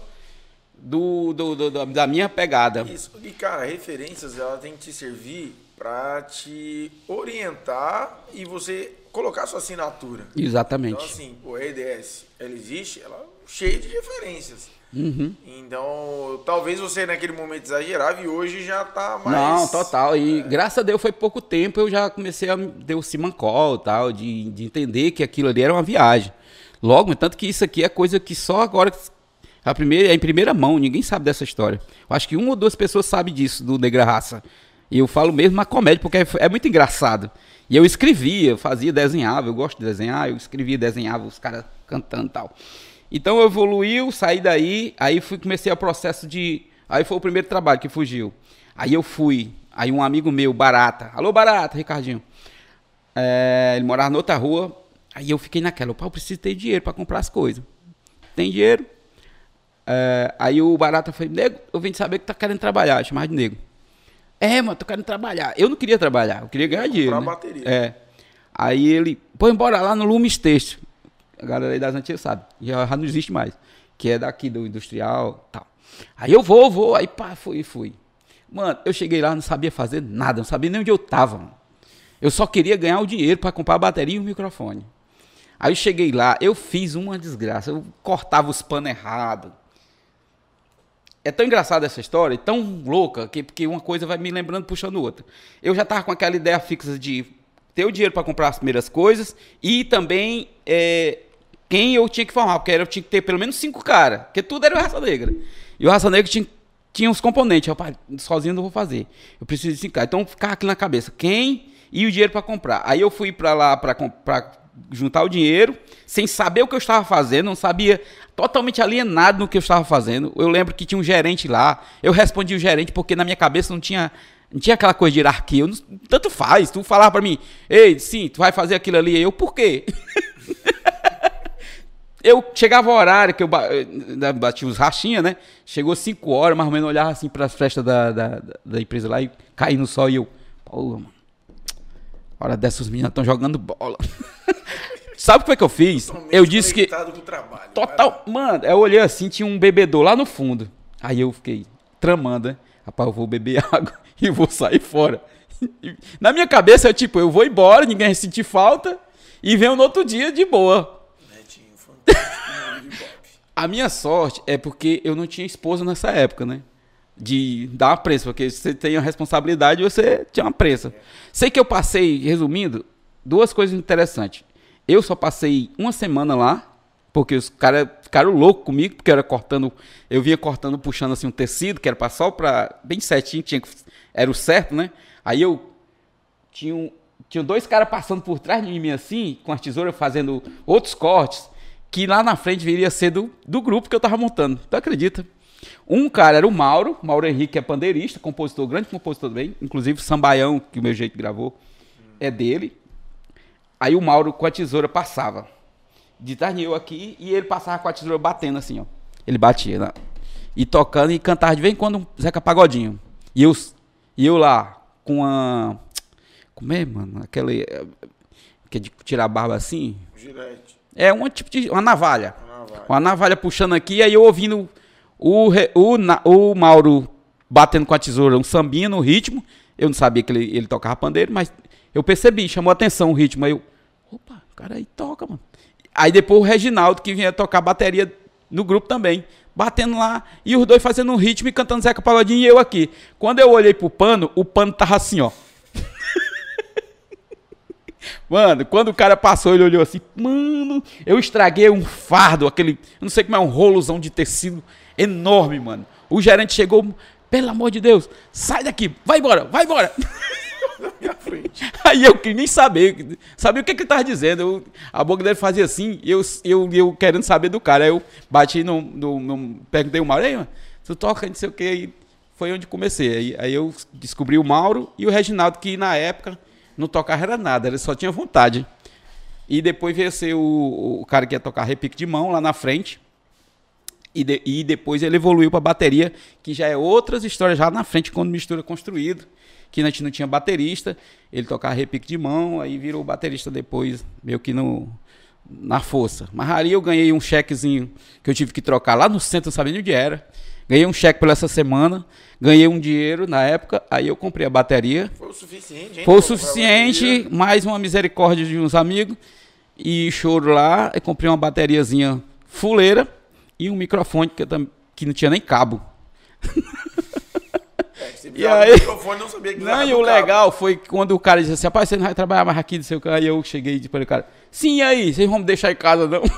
B: do, do- do- da- da minha pegada.
A: Isso. E, cara, referências, ela tem que te servir para te orientar e você colocar sua assinatura.
B: Exatamente.
A: Então, assim, o EDS, ela existe, ela é cheia de referências.
B: Uhum.
A: Então, talvez você naquele momento exagerava e hoje já tá mais.
B: Não, total. E graças a Deus foi pouco tempo, eu já comecei a ter o Simancol tal, de, de entender que aquilo ali era uma viagem. Logo, tanto que isso aqui é coisa que só agora. A primeira, é em primeira mão, ninguém sabe dessa história. Eu acho que uma ou duas pessoas sabem disso, do Negra Raça. E eu falo mesmo na comédia, porque é, é muito engraçado. E eu escrevia, fazia, desenhava, eu gosto de desenhar, eu escrevia, desenhava os caras cantando e tal. Então eu evoluiu, saí daí, aí fui, comecei o processo de. Aí foi o primeiro trabalho que fugiu. Aí eu fui, aí um amigo meu, Barata, alô Barata, Ricardinho. É, ele morava na outra rua, aí eu fiquei naquela, pau, preciso ter dinheiro para comprar as coisas. Tem dinheiro? É, aí o Barata foi, nego, eu vim saber que tá querendo trabalhar, chamar de nego. É, mano, tô querendo trabalhar. Eu não queria trabalhar, eu queria ganhar dinheiro. Né?
A: bateria.
B: É. Aí ele, pô, embora lá no Lumes Texto. A galera aí das antigas sabe, já, já não existe mais. Que é daqui do industrial tal. Aí eu vou, vou, aí pá, fui, fui. Mano, eu cheguei lá, não sabia fazer nada, não sabia nem onde eu tava, mano. Eu só queria ganhar o dinheiro para comprar a bateria e o microfone. Aí eu cheguei lá, eu fiz uma desgraça, eu cortava os panos errado. É tão engraçada essa história, tão louca, que, porque uma coisa vai me lembrando, puxando outra. Eu já tava com aquela ideia fixa de ter o dinheiro para comprar as primeiras coisas e também é, quem eu tinha que formar, porque eu tinha que ter pelo menos cinco caras, porque tudo era Raça Negra. E o Raça Negra tinha, tinha os componentes, pai, sozinho não vou fazer. Eu preciso de cinco caras. Então ficava aqui na cabeça, quem e o dinheiro para comprar. Aí eu fui para lá para juntar o dinheiro, sem saber o que eu estava fazendo, não sabia, totalmente alienado no que eu estava fazendo. Eu lembro que tinha um gerente lá, eu respondi o gerente porque na minha cabeça não tinha, não tinha aquela coisa de hierarquia. Não, tanto faz, tu falava para mim, ei, sim, tu vai fazer aquilo ali. Eu, por quê? eu chegava ao horário que eu eh, bati os rachinha, né? Chegou 5 horas, mais ou menos, eu olhava assim para as festas da, da, da, empresa lá e caí no sol e eu, pô, mano, hora dessas meninas estão jogando bola. Sabe o que, é que eu fiz?
A: Totalmente
B: eu disse que.
A: o trabalho,
B: Total. Mano, eu olhei assim, tinha um bebedor lá no fundo. Aí eu fiquei tramando, né? Rapaz, eu vou beber água e vou sair fora. Na minha cabeça é tipo, eu vou embora, ninguém vai sentir falta e venho no outro dia de boa.
A: Netinho, fantástico, nome de Bob.
B: A minha sorte é porque eu não tinha esposa nessa época, né? De dar uma prensa, porque você tem a responsabilidade você tinha uma prensa. Sei que eu passei, resumindo, duas coisas interessantes. Eu só passei uma semana lá, porque os caras ficaram loucos comigo, porque eu era cortando, eu vinha cortando, puxando assim um tecido, que era só para bem certinho, tinha, era o certo, né? Aí eu tinha, tinha dois caras passando por trás de mim assim, com as tesouras fazendo outros cortes, que lá na frente viria ser do, do grupo que eu tava montando. Tu acredita? Um cara era o Mauro, Mauro Henrique é pandeirista, compositor, grande compositor também, inclusive o Sambaião, que o meu jeito gravou, é dele. Aí o Mauro com a tesoura passava. De eu aqui e ele passava com a tesoura batendo assim, ó. Ele batia, né? E tocando e cantava de vez em quando um Zeca Pagodinho. E eu, e eu lá com a. Como é, mano? Aquela. Que é de tirar a barba assim.
A: Gilete.
B: É um tipo de. Uma navalha.
A: Uma navalha.
B: Uma navalha puxando aqui, aí eu ouvindo o, o, o Mauro batendo com a tesoura um sambinha no ritmo. Eu não sabia que ele, ele tocava pandeiro, mas eu percebi, chamou atenção o ritmo. Aí eu, opa, o cara aí toca, mano. Aí depois o Reginaldo, que vinha tocar bateria no grupo também, batendo lá, e os dois fazendo um ritmo e cantando Zeca Pagodinho e eu aqui. Quando eu olhei pro pano, o pano tava assim, ó. Mano, quando o cara passou, ele olhou assim, mano, eu estraguei um fardo, aquele, não sei como é, um rolozão de tecido enorme, mano. O gerente chegou, pelo amor de Deus, sai daqui, vai embora, vai embora. Aí eu queria nem saber, sabia o que, que ele tava dizendo. Eu- a boca dele fazia assim, eu, eu, eu querendo saber do cara. Aí eu bati no. no, no perguntei o Mauro, aí, mano, tu toca, não sei o que. E foi onde comecei. Aí, aí eu descobri o Mauro e o Reginaldo, que na época não tocava era nada, ele só tinha vontade. E depois veio ser o, o cara que ia tocar repique de mão lá na frente. E, de- e depois ele evoluiu para bateria, que já é outras histórias já na frente, quando mistura construído, que a gente não tinha baterista, ele tocava repique de mão, aí virou baterista depois, meio que no, na força. Mas ali eu ganhei um chequezinho que eu tive que trocar lá no centro, não sabia onde era. Ganhei um cheque pela essa semana, ganhei um dinheiro na época, aí eu comprei a bateria.
A: Foi o suficiente, hein?
B: Foi o suficiente, mais uma misericórdia de uns amigos e choro lá, eu comprei uma bateriazinha fuleira e um microfone que, tam- que não tinha nem cabo.
A: É,
B: E aí-
A: do microfone, não sabia que
B: Não, e
A: do
B: o
A: cabo.
B: legal foi quando o cara disse assim, rapaz, você não vai trabalhar mais aqui, não sei o que. Aí eu cheguei e disse para o cara, sim, e aí, vocês vão me deixar em casa, não?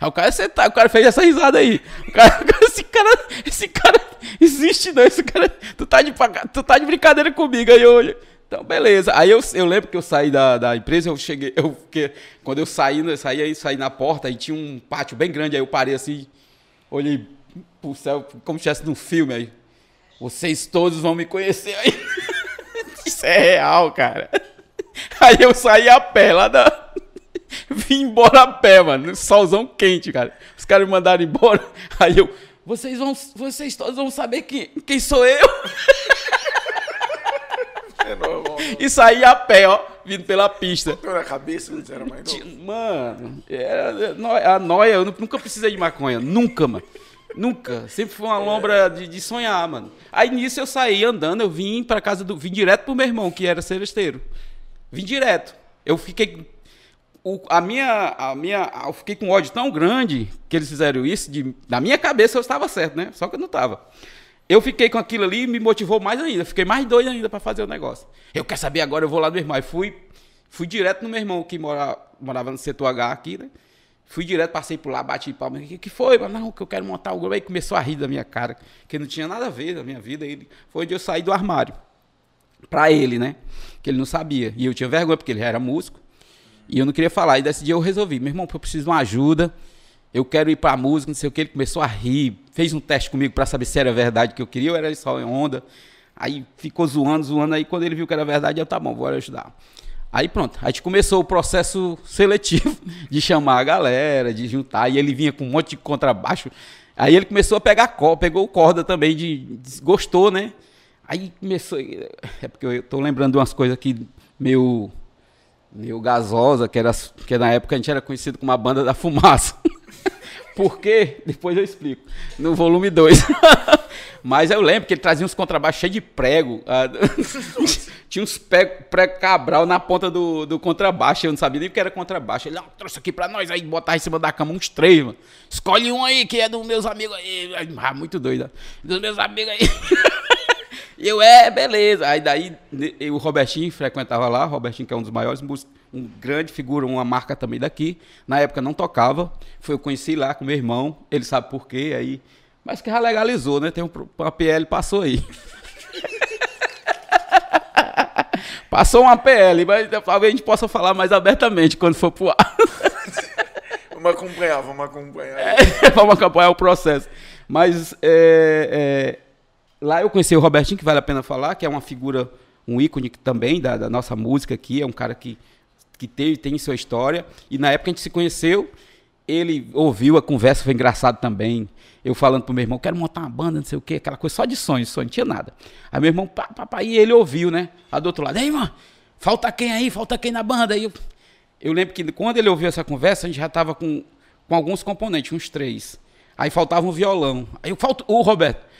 B: Aí o cara, você tá, o cara fez essa risada aí. O cara, esse cara, esse cara existe não, esse cara, tu tá de, tu tá de brincadeira comigo aí hoje. Então, beleza. Aí eu, eu lembro que eu saí da, da empresa, eu cheguei, eu, que, quando eu saí, eu saí, aí, saí na porta, aí tinha um pátio bem grande, aí eu parei assim, olhei pro céu, como se estivesse num filme aí. Vocês todos vão me conhecer aí. Isso é real, cara. Aí eu saí a pé lá da. Vim embora a pé, mano. Solzão quente, cara. Os caras me mandaram embora. Aí eu. Vocês vão. Vocês todos vão saber quem, quem sou eu.
A: É normal.
B: E saí a pé, ó. Vindo pela pista.
A: Deu na cabeça, você era mais novo.
B: Mano, era, a noia, eu nu- nunca precisei de maconha. Nunca, mano. Nunca. Sempre foi uma lombra de, de sonhar, mano. Aí nisso eu saí andando, eu vim pra casa do. Vim direto pro meu irmão, que era celesteiro. Vim direto. Eu fiquei. O- a minha. A minha. Eu fiquei com ódio tão grande que eles fizeram isso. De, na minha cabeça eu estava certo, né? Só que eu não estava. Eu fiquei com aquilo ali e me motivou mais ainda. Fiquei mais doido ainda pra fazer o negócio. Eu quero saber agora, eu vou lá no meu irmão. Aí fui, fui direto no meu irmão que mora, morava no setor H aqui, né? Fui direto, passei por lá, bati palma. O que, que foi? Não, que eu quero montar o grupo. Aí começou a rir da minha cara, que não tinha nada a ver da minha vida. Ele, foi onde eu saí do armário. Pra ele, né? Que ele não sabia. E eu tinha vergonha, porque ele já era músico. E eu não queria falar. E desse dia eu resolvi, meu irmão, eu preciso de uma ajuda. Eu quero ir pra música, não sei o que. Ele começou a rir, fez um teste comigo pra saber se era verdade que eu queria ou era só em onda. Aí ficou zoando, zoando. Aí quando ele viu que era verdade, eu, tá bom, vou ajudar. Aí pronto, a gente começou o processo seletivo de chamar a galera, de juntar. E ele vinha com um monte de contrabaixo. Aí ele começou a pegar corda, pegou corda também, de, de- gostou, né? Aí começou. É porque eu tô lembrando de umas coisas aqui meio meio gasosa, que, era, que na época a gente era conhecido como a banda da fumaça. Por quê? Depois eu explico. No volume 2. Mas eu lembro que ele trazia uns contrabaixos cheios de prego. ah, Tinha uns prego cabral na ponta do, do contrabaixo. Eu não sabia nem o que era contrabaixo. Ele, não, trouxe aqui pra nós. Aí botava em cima da cama uns três, mano. Escolhe um aí que é dos meus amigos aí. Ah, muito doido. Dos meus amigos aí. E eu, é, beleza. Aí daí o Robertinho frequentava lá, o Robertinho que é um dos maiores músicos, um grande figura, uma marca também daqui. Na época não tocava, foi eu conheci lá com meu irmão, ele sabe por quê, aí... Mas que já legalizou, né? Tem um, uma PL, passou aí. passou uma PL, mas talvez a gente possa falar mais abertamente quando for pro ar.
A: Vamos acompanhar, vamos acompanhar.
B: Vamos acompanhar o processo. Mas é, é, lá eu conheci o Robertinho, que vale a pena falar, que é uma figura, um ícone também da, da nossa música aqui, é um cara que, que teve, tem sua história. E na época a gente se conheceu, ele ouviu a conversa, foi engraçado também. Eu falando pro meu irmão, quero montar uma banda, não sei o quê, aquela coisa só de sonho, sonho, não tinha nada. Aí meu irmão, pá, e ele ouviu, né? Aí do outro lado, ei, mano, falta quem aí? Falta quem na banda? Aí eu, eu lembro que quando ele ouviu essa conversa, a gente já tava com, com alguns componentes, uns três. Aí faltava um violão. Aí eu falta, ô Roberto,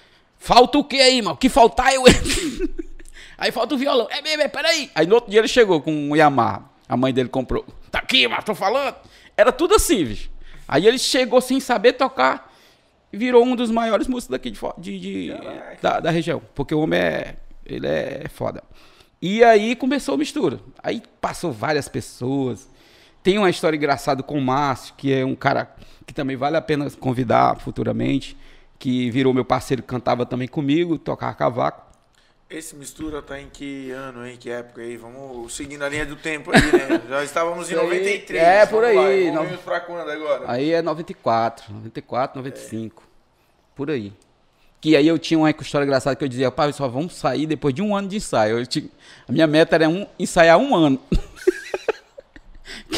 B: falta o que aí, mano? O que faltar eu. aí falta o violão. É mesmo, é, peraí. Aí no outro dia ele chegou com um Yamaha. A mãe dele comprou. Tá aqui, mano, tô falando. Era tudo assim, bicho. Aí ele chegou sem saber tocar e virou um dos maiores músicos daqui de, de, de- da, da região. Porque o homem é. Ele é foda. E aí começou a mistura. Aí passou várias pessoas. Tem uma história engraçada com o Márcio, que é um cara que também vale a pena convidar futuramente, que virou meu parceiro, cantava também comigo, tocava cavaco.
A: Esse mistura tá em que ano, hein? Que época aí? Vamos seguindo a linha do tempo aí, né? Já estávamos em
B: Isso aí,
A: 93.
B: é, por
A: vamos lá,
B: aí,
A: Vamos
B: não-
A: pra quando agora?
B: Aí é 94, 94, 95. Por aí. Que aí eu tinha uma história engraçada que eu dizia, pai, só vamos sair depois de um ano de ensaio. Tinha- a minha meta era um, ensaiar um ano.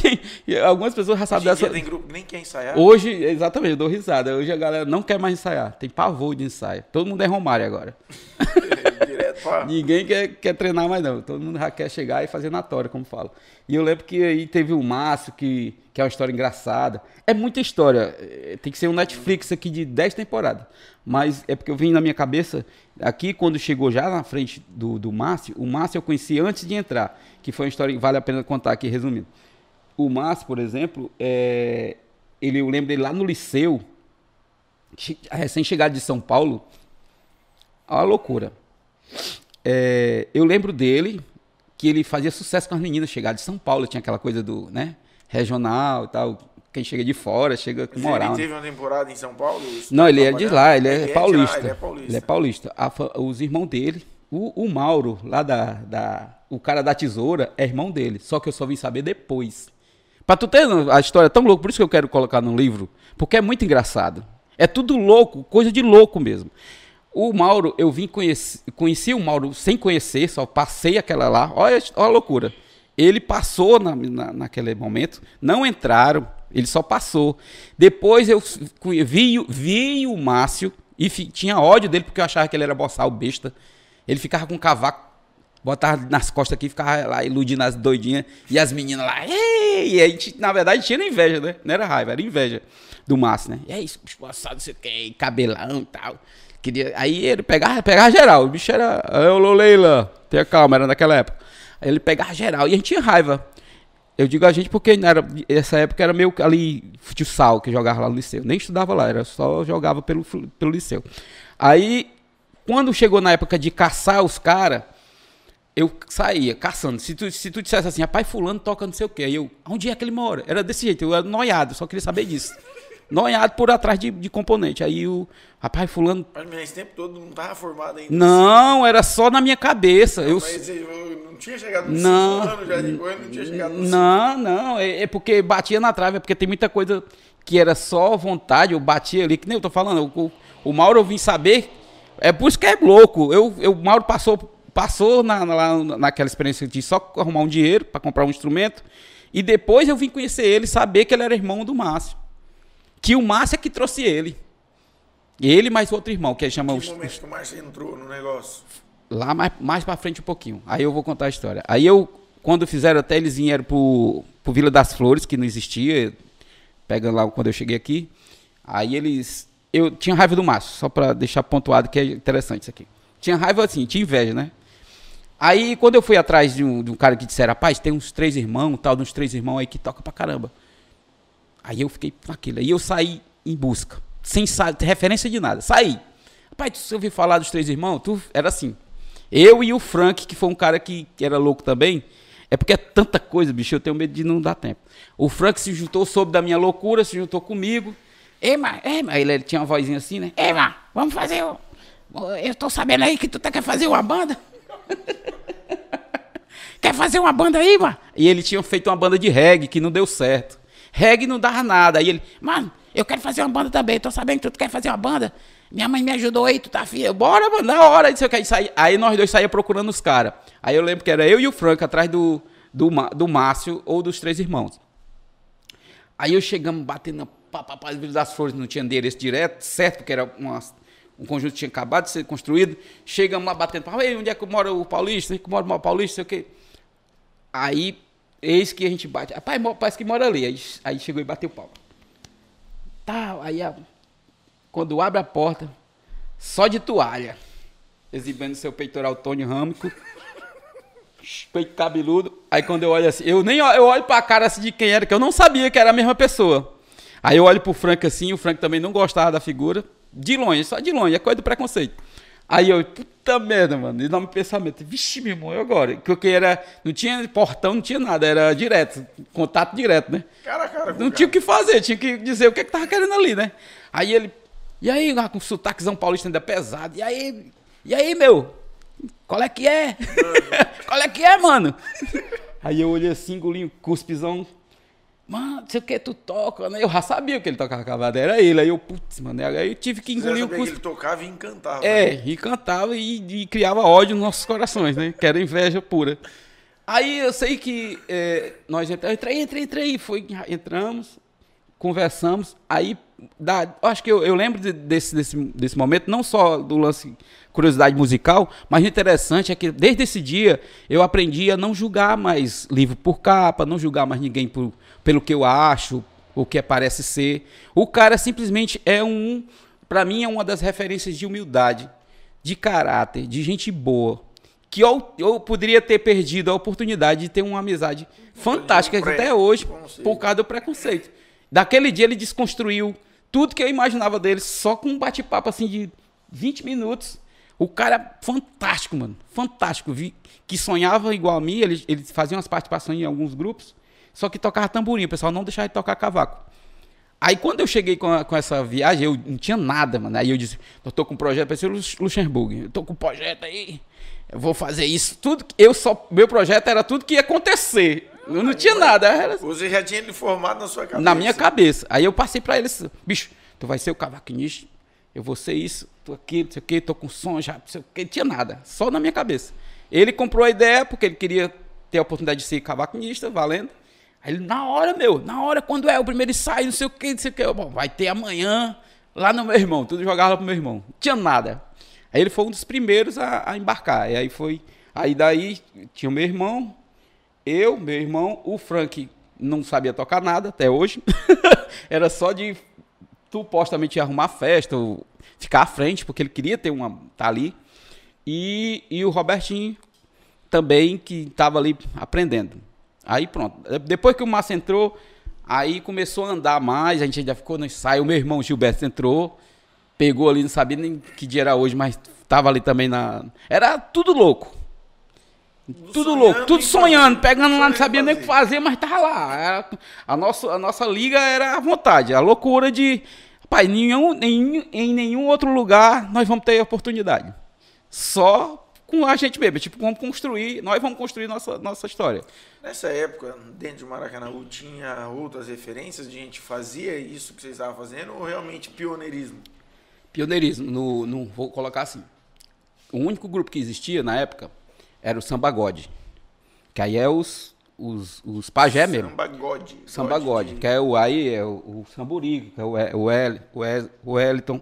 B: Quem- algumas pessoas já sabem dessa.
A: tem grupo nem quer ensaiar.
B: Hoje, exatamente, eu dou risada. Hoje a galera não quer mais ensaiar. Tem pavor de ensaio. Todo mundo é Romário agora.
A: Direto pá.
B: Ninguém quer, quer treinar mais, não. Todo mundo já quer chegar e fazer na tora, como fala. E eu lembro que aí teve o Márcio, que, que é uma história engraçada. É muita história. eh, Tem que ser um Netflix aqui de 10 temporadas. Mas é porque eu vim na minha cabeça, aqui quando chegou já na frente do, do Márcio, o Márcio eu conheci antes de entrar, que foi uma história que vale a pena contar aqui, resumindo. O Márcio, por exemplo, é, ele, eu lembro dele lá no Liceu, che- recém-chegado de São Paulo, Olha a loucura. É, eu lembro dele que ele fazia sucesso com as meninas, chegar de São Paulo, tinha aquela coisa do, né, regional e tal. Quem chega de fora chega com moral.
A: Ele
B: né?
A: teve uma temporada em São Paulo?
B: Não, ele é de lá, ele é,
A: de lá,
B: paulista.
A: ele é paulista.
B: Ele é paulista. A os irmãos dele, o, o Mauro, lá da, da. O cara da tesoura, é irmão dele. Só que eu só vim saber depois. Pra tu ter a história é tão louca, por isso que eu quero colocar no livro, porque é muito engraçado. É tudo louco, coisa de louco mesmo. O Mauro, eu vim conhecer, conheci o Mauro sem conhecer, só passei aquela lá. Olha, olha a loucura. Ele passou na, na- naquele momento, não entraram, ele só passou. Depois eu vi, vi o Márcio e fi- tinha ódio dele porque eu achava que ele era boçal, besta. Ele ficava com um cavaco, botava nas costas aqui, ficava lá iludindo as doidinhas e as meninas lá. Ei! E a gente, na verdade, tinha inveja, né? Não era raiva, era inveja do Márcio, né? E é isso, bicho boçal, não sei o que, cabelão e tal. Queria, aí ele pegava, pegava geral. O bicho era. Ô, Leila, tenha calma, era naquela época. Aí ele pegava geral e a gente tinha raiva. Eu digo a gente porque era, essa época era meio ali futsal que eu jogava lá no liceu. Nem estudava lá, era só jogava pelo, pelo liceu. Aí, quando chegou na época de caçar os caras, eu saía caçando. Se tu, se tu dissesse assim, rapaz, fulano toca não sei o quê. Aí eu, onde é que ele mora? Era desse jeito, eu era noiado, só queria saber disso. Noiado por atrás de, de componente. Aí o rapaz, fulano.
A: Mas mas esse tempo todo não tava formado ainda.
B: Não, era só na minha cabeça. Eu,
A: Mas você não tinha chegado nos
B: Não.
A: 5 anos já de coisa, não tinha chegado nos
B: Não, não, é, é porque batia na trave, é porque tem muita coisa que era só vontade, eu batia ali, que nem eu tô falando, o, o Mauro eu vim saber, é por isso que é louco, eu, eu, o Mauro passou, passou na, na- naquela experiência de só arrumar um dinheiro para comprar um instrumento, e depois eu vim conhecer ele, saber que ele era irmão do Márcio, que o Márcio é que trouxe ele, ele mais outro irmão, que chama...
A: Que momento que o Márcio entrou no negócio?
B: Lá mais, mais pra frente um pouquinho. Aí eu vou contar a história. Aí eu, quando fizeram até, eles vieram pro, pro Vila das Flores, que não existia, pegando lá quando eu cheguei aqui. Aí eles. Eu tinha raiva do Márcio, só pra deixar pontuado que é interessante isso aqui. Tinha raiva assim, tinha inveja, né? Aí quando eu fui atrás de um, de um cara que disseram, rapaz, tem uns três irmãos, tal, uns três irmãos aí que toca pra caramba. Aí eu fiquei com aquilo. Aí eu saí em busca, sem referência de nada. Saí. Rapaz, tu ouviu falar dos três irmãos? Tu, era assim. Eu e o Frank, que foi um cara que, que era louco também. É porque é tanta coisa, bicho, eu tenho medo de não dar tempo. O Frank se juntou, soube da minha loucura, se juntou comigo. Ei, mas ele, ele tinha uma vozinha assim, né? Ei, mas, vamos fazer. o- Eu tô sabendo aí que tu tá, quer fazer uma banda. Quer fazer uma banda aí, mano? E ele tinha feito uma banda de reggae que não deu certo. Reggae não dava nada. Aí ele, mano, eu quero fazer uma banda também. Tô sabendo que tu quer fazer uma banda. Minha mãe me ajudou aí, tu tá. Eu, Bora, mano, na hora. Aí, aí, saí- aí nós dois saíamos procurando os caras. Aí eu lembro que era eu e o Frank atrás do, do, do Márcio ou dos três irmãos. Aí eu chegamos batendo na pá, pá, pá, Vila das Flores, não tinha endereço direto, certo, porque era uma- um conjunto tinha acabado de ser construído. Chegamos lá batendo, ei, onde é que mora o Paulista? Que mora o Paulista, sei o quê. Aí, eis que a gente bate. Rapaz, parece que mora ali. Aí, aí chegou e bateu pau. Tá, aí a- quando abre a porta, só de toalha, exibindo seu peitoral Tony Râmico, peito cabeludo. Aí quando eu olho assim, eu nem olho, eu olho pra cara assim de quem era, que eu não sabia que era a mesma pessoa. Aí eu olho pro Frank assim, o Frank também não gostava da figura. De longe, só de longe, é coisa do preconceito. Aí eu, puta merda, mano, e dá um pensamento, vixe, meu irmão, e agora? Porque era, não tinha portão, não tinha nada, era direto, contato direto, né?
A: Cara cara
B: Não
A: o
B: tinha o
A: cara.
B: que fazer, tinha que dizer o que, é que tava querendo ali, né? Aí ele, e aí, com sotaquezão paulista ainda pesado, e aí, e aí, meu? Qual é que é? Qual é que é, mano? Aí eu olhei assim, engolinho, cuspizão. Mano, não sei o que tu toca, né? Eu já sabia que ele tocava cavada, era ele. Aí eu, putz, mano, aí eu tive que engolir o cuspe.
A: ele tocava e encantava.
B: É, e cantava e, e criava ódio nos nossos corações, né? Que era inveja pura. Aí eu sei que é, nós entramos, entrei, entrei, entrei, foi, entramos, conversamos, aí da, eu acho que eu, eu lembro de- desse, desse, desse momento, não só do lance curiosidade musical, mas o interessante é que desde esse dia eu aprendi a não julgar mais livro por capa, não julgar mais ninguém por, pelo que eu acho, o que parece ser. O cara simplesmente é um, pra mim é uma das referências de humildade, de caráter, de gente boa. Que eu, eu poderia ter perdido a oportunidade de ter uma amizade fantástica
A: pre-
B: até hoje, por causa do preconceito. Daquele dia ele desconstruiu tudo que eu imaginava dele só com um bate-papo assim de 20 minutos. O cara fantástico, mano. Fantástico. Vi que sonhava igual a mim, ele, ele fazia umas participações em alguns grupos, só que tocava tamborim, o pessoal não deixava de tocar cavaco. Aí quando eu cheguei com, a- com essa viagem, eu não tinha nada, mano. Aí eu disse, eu tô com um projeto, parecia Luxemburgo. Eu tô com um projeto aí, eu vou fazer isso. Tudo, eu só, meu projeto era tudo que ia acontecer. Eu não tinha nada. Era,
A: Você já tinha ele formado na sua cabeça.
B: na minha cabeça. Aí eu passei pra eles, bicho, tu vai ser o cavaquinista, eu vou ser isso, tô aqui, não sei o que, tô com som já, não sei o que, não tinha nada, só na minha cabeça. Ele comprou a ideia porque ele queria ter a oportunidade de ser cavaquinista, valendo. Aí ele, na hora, meu, na hora, quando é o primeiro ensaio, não sei o que, não sei o que, bom, vai ter amanhã, lá no meu irmão, tudo jogava pro meu irmão, não tinha nada. Aí ele foi um dos primeiros a, a embarcar, e aí foi, aí daí tinha o meu irmão, eu, meu irmão, o Frank não sabia tocar nada até hoje. Era só de supostamente arrumar festa, ou ficar à frente, porque ele queria ter uma. tá ali. E, e o Robertinho também, que estava ali aprendendo. Aí pronto. Depois que o Márcio entrou, aí começou a andar mais, a gente já ficou no ensaio. O meu irmão Gilberto entrou, pegou ali, não sabia nem que dia era hoje, mas estava ali também na. Era tudo louco. Tudo
A: sonhando
B: louco, tudo sonhando,
A: fazer,
B: pegando lá, não
A: sonhando
B: sabia nem o que fazer, mas tava lá. Era- a, nossa, a nossa liga era à vontade, a loucura de. Pai, nenhum, nenhum, em nenhum outro lugar nós vamos ter oportunidade. Só com a gente mesmo. Tipo, vamos construir, nós vamos construir nossa, nossa história.
A: Nessa época, dentro de Maracanã, tinha outras referências de gente que fazia isso que vocês estavam fazendo ou realmente pioneirismo?
B: Pioneirismo, no, no, vou colocar assim. O único grupo que existia na época era o Samba God. Que aí é os, os, os pajé mesmo.
A: Samba God.
B: Samba
A: God de-
B: que é o aí, é o, o Samburi, que é o, E- o, El, o, El, o Wellington,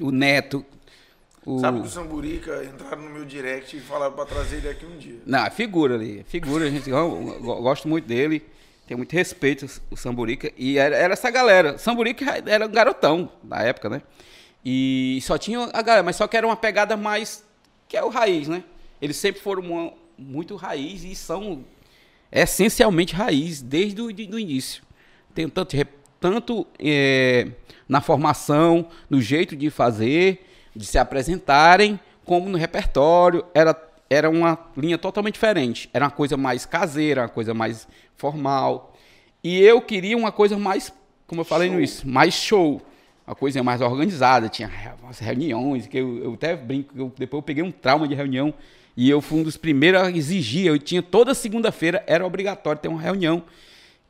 B: o Neto. O...
A: Sabe que o Samburica entraram no meu direct e falaram pra trazer ele aqui um dia.
B: Não, é figura ali, é figura, a gente gosto muito dele, tem muito respeito o Samburica. E era, era essa galera. Samburica era um garotão na época, né? E só tinha a galera, mas só que era uma pegada mais. que é o raiz, né? Eles sempre foram uma- muito raiz e são essencialmente raiz desde o do início. Tem tanto, tanto eh, na formação, no jeito de fazer, de se apresentarem, como no repertório. Era, era uma linha totalmente diferente. Era uma coisa mais caseira, uma coisa mais formal. E eu queria uma coisa mais, como eu falei no início, mais show. Uma coisa mais organizada, tinha umas reuniões, que eu, eu até brinco, eu- depois eu peguei um trauma de reunião e eu fui um dos primeiros a exigir, eu tinha toda segunda-feira, era obrigatório ter uma reunião,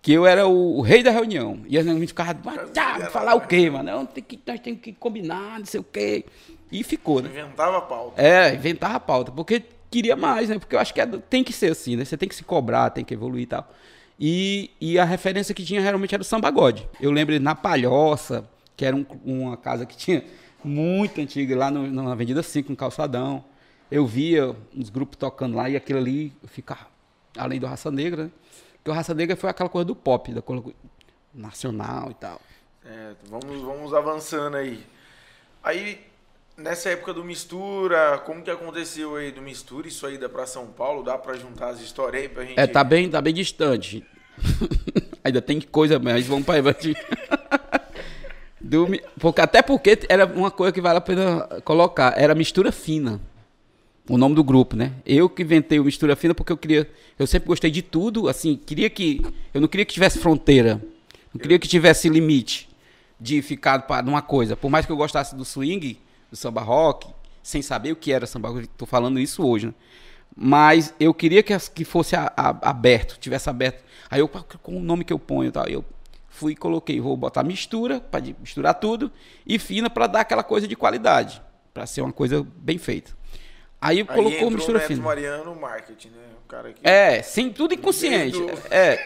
B: que eu era o, o rei da reunião. E a gente ficava, "Ah, tá, falar o quê, mano? Não, tem que, nós temos que combinar, não sei o quê. E ficou, né?
A: Inventava a pauta.
B: É, inventava a pauta, porque queria mais, né? Porque eu acho que é- tem que ser assim, né? Você tem que se cobrar, tem que evoluir e tal. E, e a referência que tinha realmente era o Samba God. Eu lembro na Palhoça, que era um- uma casa que tinha muito antiga, lá no, na Avenida 5, no Calçadão. Eu via uns grupos tocando lá e aquilo ali ficava, além do Raça Negra, né? Porque o Raça Negra foi aquela coisa do pop, da coisa nacional e tal.
A: É, vamos, vamos avançando aí. Aí, nessa época do Mistura, como que aconteceu aí do Mistura? Isso aí dá pra São Paulo? Dá pra juntar as histórias aí pra gente...
B: É, tá bem, tá bem distante. Ainda tem coisa, mas vamos para aí. Do, porque, até porque era uma coisa que vale a pena colocar. Era mistura fina. O nome do grupo, né? Eu que inventei o mistura fina porque eu queria. Eu sempre gostei de tudo, assim, queria que. Eu não queria que tivesse fronteira. Não queria que tivesse limite de ficar para numa coisa. Por mais que eu gostasse do swing, do samba rock, sem saber o que era samba rock, tô falando isso hoje, né? Mas eu queria que, que fosse a- a- aberto, tivesse aberto. Aí eu, "Pá, com o nome que eu ponho tal, eu fui e coloquei, vou botar mistura, para misturar tudo, e fina para dar aquela coisa de qualidade, para ser uma coisa bem feita. Aí
A: Aí
B: colocou mistura
A: o Neto
B: fina.
A: Mariano, marketing, né? O cara que...
B: É, sem tudo inconsciente.
A: Desde o-
B: É,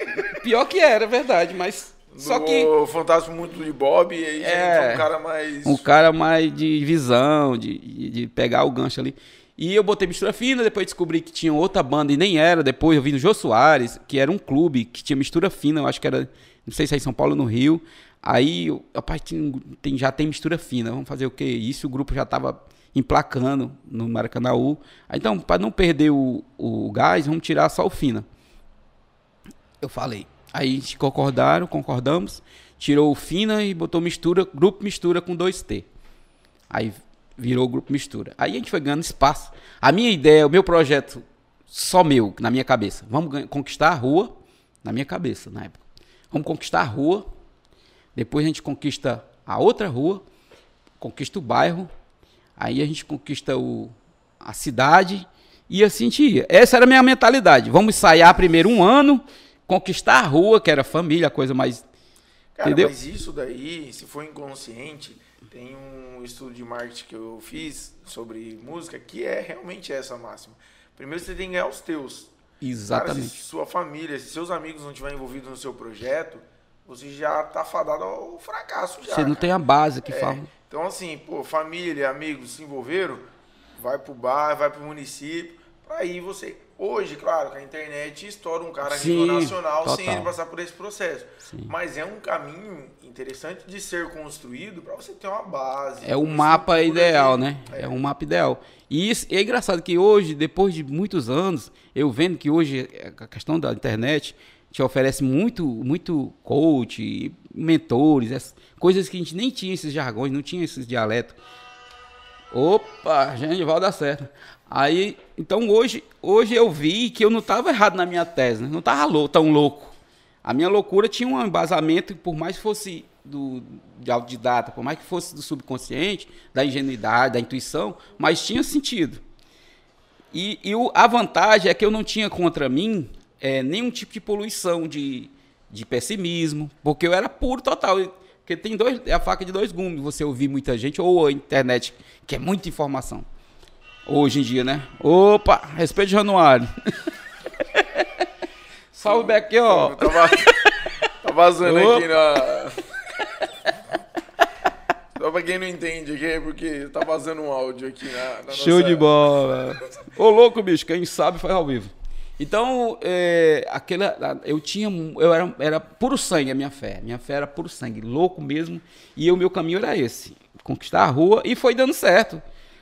B: pior que era, é verdade, mas Só
A: do
B: que
A: Fantástico Muito de Bob, e aí
B: É.
A: um cara mais.
B: um cara mais de visão, de, de, pegar o gancho ali. E eu botei mistura fina, depois descobri que tinha outra banda e nem era. Depois eu vi no Jô Soares, que era um clube que tinha mistura fina, eu acho que era, não sei se é em São Paulo ou no Rio. Aí, rapaz, tem, tem- já tem mistura fina, vamos fazer o quê? Isso o grupo já tava emplacando no Maracanãú. Então, para não perder o, o gás, vamos tirar só o fina. Eu falei. Aí a gente concordaram, concordamos, tirou o fina e botou mistura, grupo mistura com 2T. Aí virou grupo mistura. Aí a gente foi ganhando espaço. A minha ideia, o meu projeto, só meu, na minha cabeça. Vamos conquistar a rua, na minha cabeça, na época. Vamos conquistar a rua, depois a gente conquista a outra rua, conquista o bairro, aí a gente conquista o, a cidade e assim a gente ia. Essa era a minha mentalidade. Vamos ensaiar primeiro um ano, conquistar a rua, que era família, a coisa mais.
A: Cara,
B: Entendeu?
A: mas isso daí, se for inconsciente, tem um estudo de marketing que eu fiz sobre música que é realmente essa máxima. Primeiro você tem que ganhar os teus. Cara,
B: Exatamente.
A: se sua família, se seus amigos não estiverem envolvidos no seu projeto, você já tá fadado ao fracasso já.
B: Você não
A: cara.
B: tem a base que
A: É,
B: fala.
A: Então, assim, pô, família, amigos se envolveram, vai pro bairro, vai pro município, pra aí você. Hoje, claro, que a internet estoura um cara a nível
B: Sim,
A: nacional sem
B: total.
A: ele passar por esse processo.
B: Sim.
A: Mas é um caminho interessante de ser construído pra você ter uma base.
B: É o mapa ideal,
A: de-
B: né? É um mapa ideal. E isso, e é engraçado que hoje, depois de muitos anos, eu vendo que hoje a questão da internet te oferece muito, muito coach, mentores, essas coisas que a gente nem tinha esses jargões, não tinha esses dialetos. Opa, gente, vai dar certo. Aí, então hoje, hoje eu vi que eu não estava errado na minha tese, né? não estava tão louco. A minha loucura tinha um embasamento, por mais que fosse do, de autodidata, por mais que fosse do subconsciente, da ingenuidade, da intuição, mas tinha sentido. E, e o- a vantagem é que eu não tinha contra mim é, nenhum tipo de poluição, de, de pessimismo, porque eu era puro total. Porque tem dois, é a faca de dois gumes, você ouvir muita gente, ou a internet, que é muita informação. Hoje em dia, né? Opa, respeito Januário. Salve aqui, ó.
A: Tá, va- tá vazando
B: Opa.
A: aqui na. Só pra quem não entende aqui, é porque tá vazando um áudio aqui na, na
B: Show
A: nossa-
B: de bola. Ô, louco, bicho, quem sabe faz ao vivo. Então, é, aquela, eu tinha, eu era, era puro sangue a minha fé. Minha fé era puro sangue, louco mesmo. E o meu caminho era esse, conquistar a rua e foi dando certo.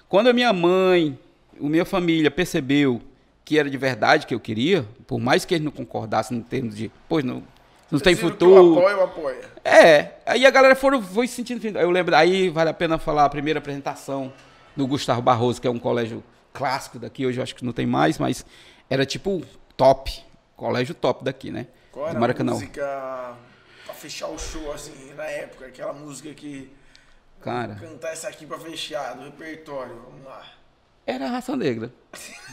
B: Quando a minha mãe, a minha família percebeu que era de verdade que eu queria, por mais que eles não concordassem em termos de, pois não, não tem
A: que
B: futuro.
A: Eu apoio, eu apoio.
B: É, aí a galera foram, foi se sentindo. Eu lembro, aí vale a pena falar a primeira apresentação do Gustavo Barroso, que é um colégio clássico daqui, hoje eu acho que não tem mais, mas era tipo top, colégio top daqui, né?
A: Qual
B: do
A: era a
B: Maracanã.
A: música pra fechar o show, assim, na época? Aquela música que...
B: Cara,
A: Cantar essa aqui pra fechar, do repertório, vamos lá.
B: era a raça negra.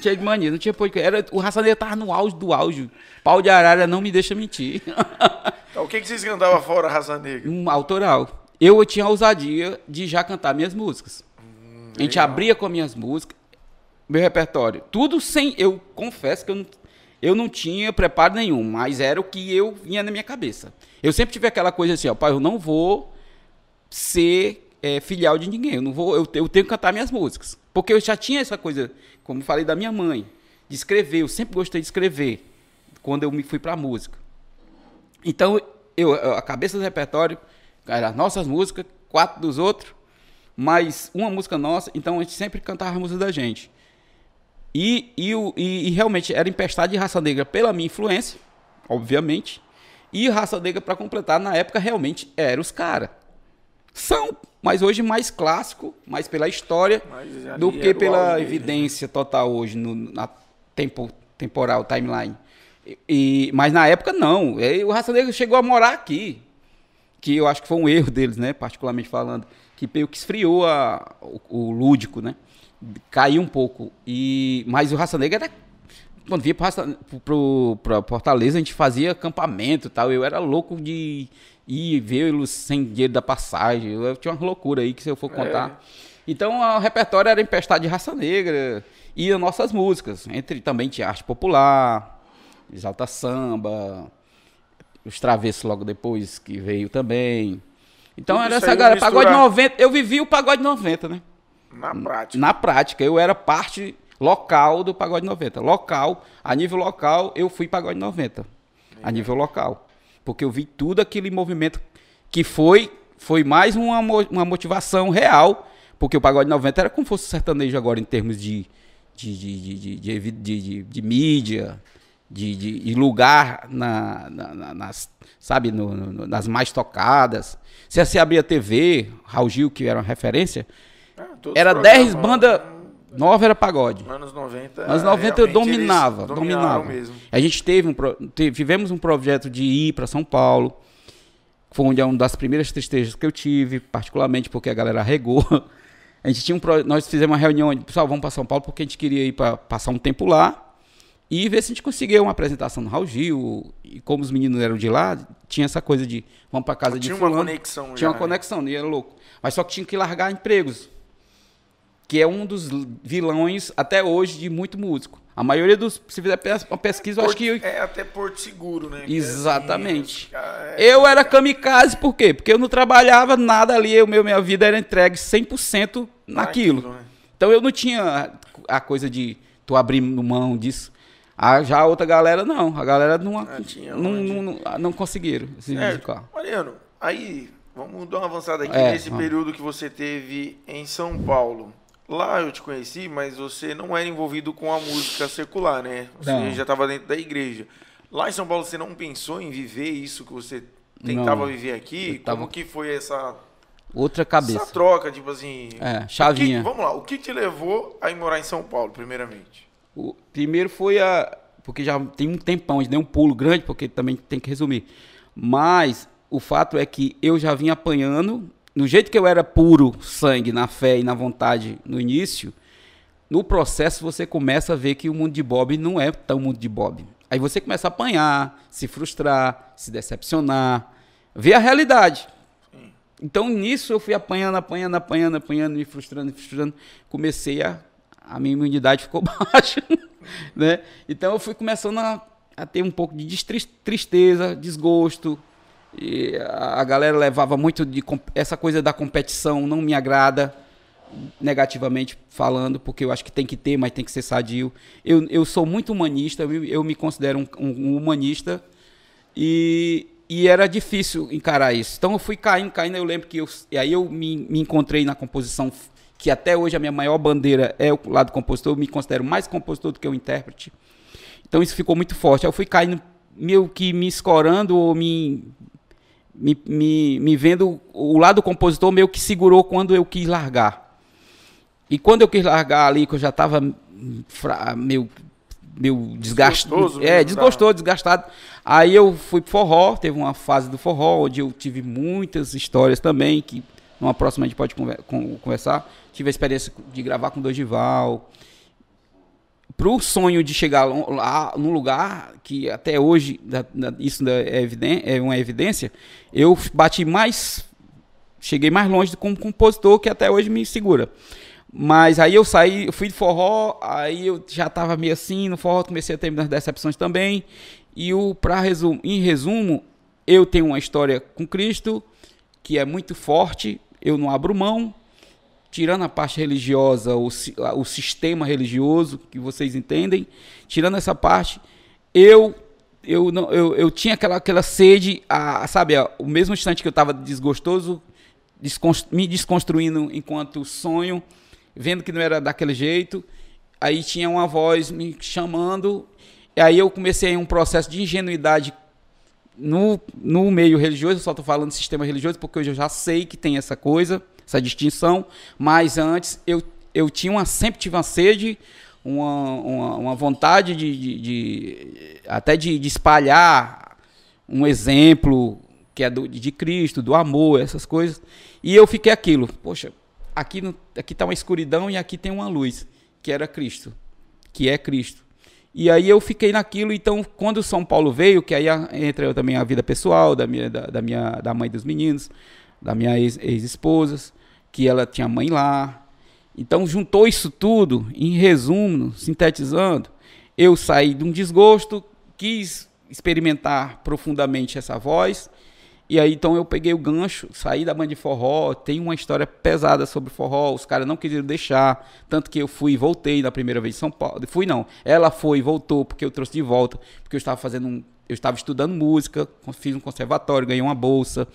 B: Tinha de mania, não tinha podcast. Era, o raça negra tava no auge do auge. Pau de arara não me deixa mentir.
A: Então, o que, que vocês cantavam fora Raça Negra?
B: um autoral. Eu tinha a ousadia de já cantar minhas músicas. a gente abria com as minhas músicas, meu repertório. Tudo sem. Eu confesso que eu não, eu não tinha preparo nenhum, mas era o que eu vinha na minha cabeça. Eu sempre tive aquela coisa assim, ó, pai, eu não vou ser é, filial de ninguém. Eu não vou, eu, eu tenho que cantar minhas músicas. Porque eu já tinha essa coisa, como falei da minha mãe, de escrever. Eu sempre gostei de escrever quando eu me fui pra música. Então, eu, a cabeça do repertório era as nossas músicas, quatro dos outros, mais uma música nossa. Então, a gente sempre cantava a música da gente. E, e, e- e realmente era empestado de raça negra pela minha influência, obviamente. E raça negra, para completar, na época realmente eram os caras. São, mas hoje mais clássico, mais pela história do que pela evidência total hoje, no, na tempo, temporal, timeline. E, e- mas na época não. E o Raça Negra chegou a morar aqui. Que eu acho que foi um erro deles, né? Particularmente falando. Que meio que esfriou a- o, o lúdico, né? Caiu um pouco. E, mas o Raça Negra era. Quando vinha para Fortaleza, a gente fazia acampamento e tal. Eu era louco de ir vê-los sem dinheiro da passagem. Eu tinha uma loucura aí que se eu for contar. Então o repertório era empestado de raça negra e as nossas músicas. Entre também tinha arte popular, exalta samba, os Travessos logo depois, que veio também. Então
A: Tudo
B: era essa galera, pagode
A: misturar.
B: 90, eu vivi o pagode 90, né?
A: Na prática.
B: Na prática, eu era parte local do pagode 90. Local, a nível local, eu fui pagode 90. A nível local. Porque eu vi tudo aquele movimento que foi foi mais uma, uma motivação real, porque o pagode 90 era como fosse sertanejo agora em termos de de, de, de, de, de, mídia, de, de, lugar na, na- na- nas, sabe, no- no- nas mais tocadas. Se você abrir a TV, Raul Gil, que era uma referência,
A: Ah,
B: era
A: os
B: 10
A: programas,
B: bandas, 9 era pagode.
A: Anos 90.
B: Anos 90 eu
A: realmente, eles
B: dominava, dominava.
A: mesmo.
B: A gente teve um, tivemos um projeto de ir para São Paulo. Foi onde é uma das primeiras tristezas que eu tive, particularmente porque a galera regou. A gente tinha um pro- nós fizemos uma reunião, de, pessoal, vamos para São Paulo porque a gente queria ir para passar um tempo lá e ver se a gente conseguia uma apresentação no Raul Gil. E como os meninos eram de lá, tinha essa coisa de vamos para casa de
A: Tinha uma
B: fulano.
A: conexão
B: Tinha
A: já,
B: uma
A: né?
B: conexão, e era louco. Mas só que tinha que largar empregos que é um dos vilões até hoje de muito músico. A maioria dos, se fizer uma pesquisa, eu acho que
A: É até Porto Seguro, né? É
B: Exatamente.
A: assim, é-
B: eu era kamikaze por quê? Porque eu não trabalhava nada ali, eu, meu, minha vida era entregue 100% naquilo.
A: né?
B: Então eu não tinha a coisa de tu abrir mão disso. Ah, já a outra galera não, a galera não
A: Ah, tinha
B: não, não, não, não conseguiram se
A: É,
B: dedicar.
A: Mariano, aí, vamos dar uma avançada aqui
B: É,
A: nesse
B: vamos.
A: período que você teve em São Paulo. Lá eu te conheci, mas você não era envolvido com a música secular, né? Você
B: Não.
A: já estava dentro da igreja. Lá em São Paulo você não pensou em viver isso que você tentava
B: Não.
A: viver aqui?
B: Tava-
A: Como que foi essa,
B: Outra
A: essa
B: cabeça.
A: troca, tipo assim?
B: É,
A: o que-
B: chavinha.
A: vamos lá, o que te levou a ir morar em São Paulo, primeiramente?
B: O primeiro foi a. Porque já tem um tempão, a gente deu um pulo grande, porque também tem que resumir. Mas o fato é que eu já vim apanhando, do jeito que eu era puro sangue, na fé e na vontade no início, no processo você começa a ver que o mundo de Bob não é tão mundo de Bob. Aí você começa a apanhar, se frustrar, se decepcionar, ver a realidade. Então nisso eu fui apanhando, apanhando, apanhando, apanhando, me frustrando, me frustrando. Comecei a. A minha imunidade ficou baixa. né? Então eu fui começando a, a ter um pouco de tristeza, desgosto. E a, galera levava muito de. Essa coisa da competição não me agrada, negativamente falando, porque eu acho que tem que ter, mas tem que ser sadio. Eu, eu sou muito humanista, eu, me considero um- um- um humanista. E, e era difícil encarar isso. Então eu fui caindo, caindo. Eu lembro que eu, e aí eu me, me encontrei na composição, que até hoje a minha maior bandeira é o lado compositor. Eu me considero mais compositor do que o intérprete. Então isso ficou muito forte. Aí eu fui caindo, meio que me escorando ou me, me, me, me vendo. O lado compositor meio que segurou quando eu quis largar. E quando eu quis largar ali, que eu já estava meio, meio desgastado.
A: Desgostoso
B: É,
A: mesmo,
B: desgostoso, desgastado. Aí eu fui pro forró, teve uma fase do forró, onde eu tive muitas histórias também, que numa próxima a gente pode conver- con- conversar. Tive a experiência de gravar com Dorival. Pro sonho de chegar lá num lugar que até hoje, isso é, eviden- é uma evidência, eu bati mais cheguei mais longe como compositor que até hoje me segura. Mas aí eu saí, eu fui de forró, aí eu já estava meio assim, no forró comecei a ter minhas decepções também. E o para resumo, em resumo, eu tenho uma história com Cristo que é muito forte, eu não abro mão, tirando a parte religiosa, o, o sistema religioso que vocês entendem, tirando essa parte, eu eu, não, eu, eu tinha aquela, aquela sede, a, sabe, a- o mesmo instante que eu estava desgostoso, descons- me desconstruindo enquanto sonho, vendo que não era daquele jeito, aí tinha uma voz me chamando, e aí eu comecei um processo de ingenuidade no, no meio religioso, eu só estou falando sistema religioso porque hoje eu já sei que tem essa coisa, essa distinção, mas antes eu, eu tinha uma, sempre tive uma sede, uma, uma, uma vontade de, de- de- até de, de espalhar um exemplo que é do, de Cristo, do amor, essas coisas, e eu fiquei aquilo, poxa, aqui aqui está uma escuridão e aqui tem uma luz, que era Cristo, que é Cristo. E aí eu fiquei naquilo, então quando São Paulo veio, que aí entra também a vida pessoal da minha, da, da minha da mãe dos meninos, da minha ex- ex-esposa, que ela tinha mãe lá. Então juntou isso tudo, em resumo, sintetizando, eu saí de um desgosto, quis experimentar profundamente essa voz. E aí então eu peguei o gancho, saí da banda de forró, tem uma história pesada sobre forró, os caras não queriam deixar, tanto que eu fui e voltei na primeira vez em São Paulo. Fui não, ela foi e voltou porque eu trouxe de volta, porque eu estava fazendo um, eu estava estudando música, fiz um conservatório, ganhei uma bolsa.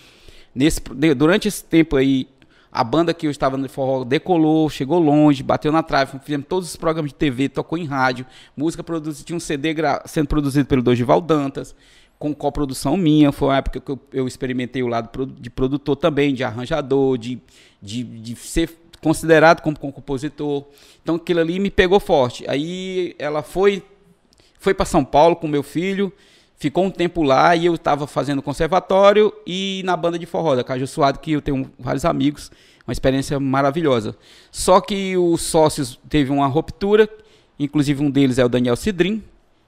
B: Nesse durante esse tempo aí, a banda que eu estava no forró decolou, chegou longe, bateu na trave, fizemos todos os programas de TV, tocou em rádio, música produzida, tinha um CD sendo produzido pelo Dorival Dantas com coprodução minha. Foi uma época que eu, eu experimentei o lado de produtor também, de arranjador, de, de, de ser considerado como compositor. Então aquilo ali me pegou forte. Aí ela foi foi para São Paulo com meu filho, ficou um tempo lá e eu estava fazendo conservatório e na banda de forró da Caju Suado, que eu tenho vários amigos, uma experiência maravilhosa. Só que os sócios teve uma ruptura, inclusive um deles é o Daniel Cidrim,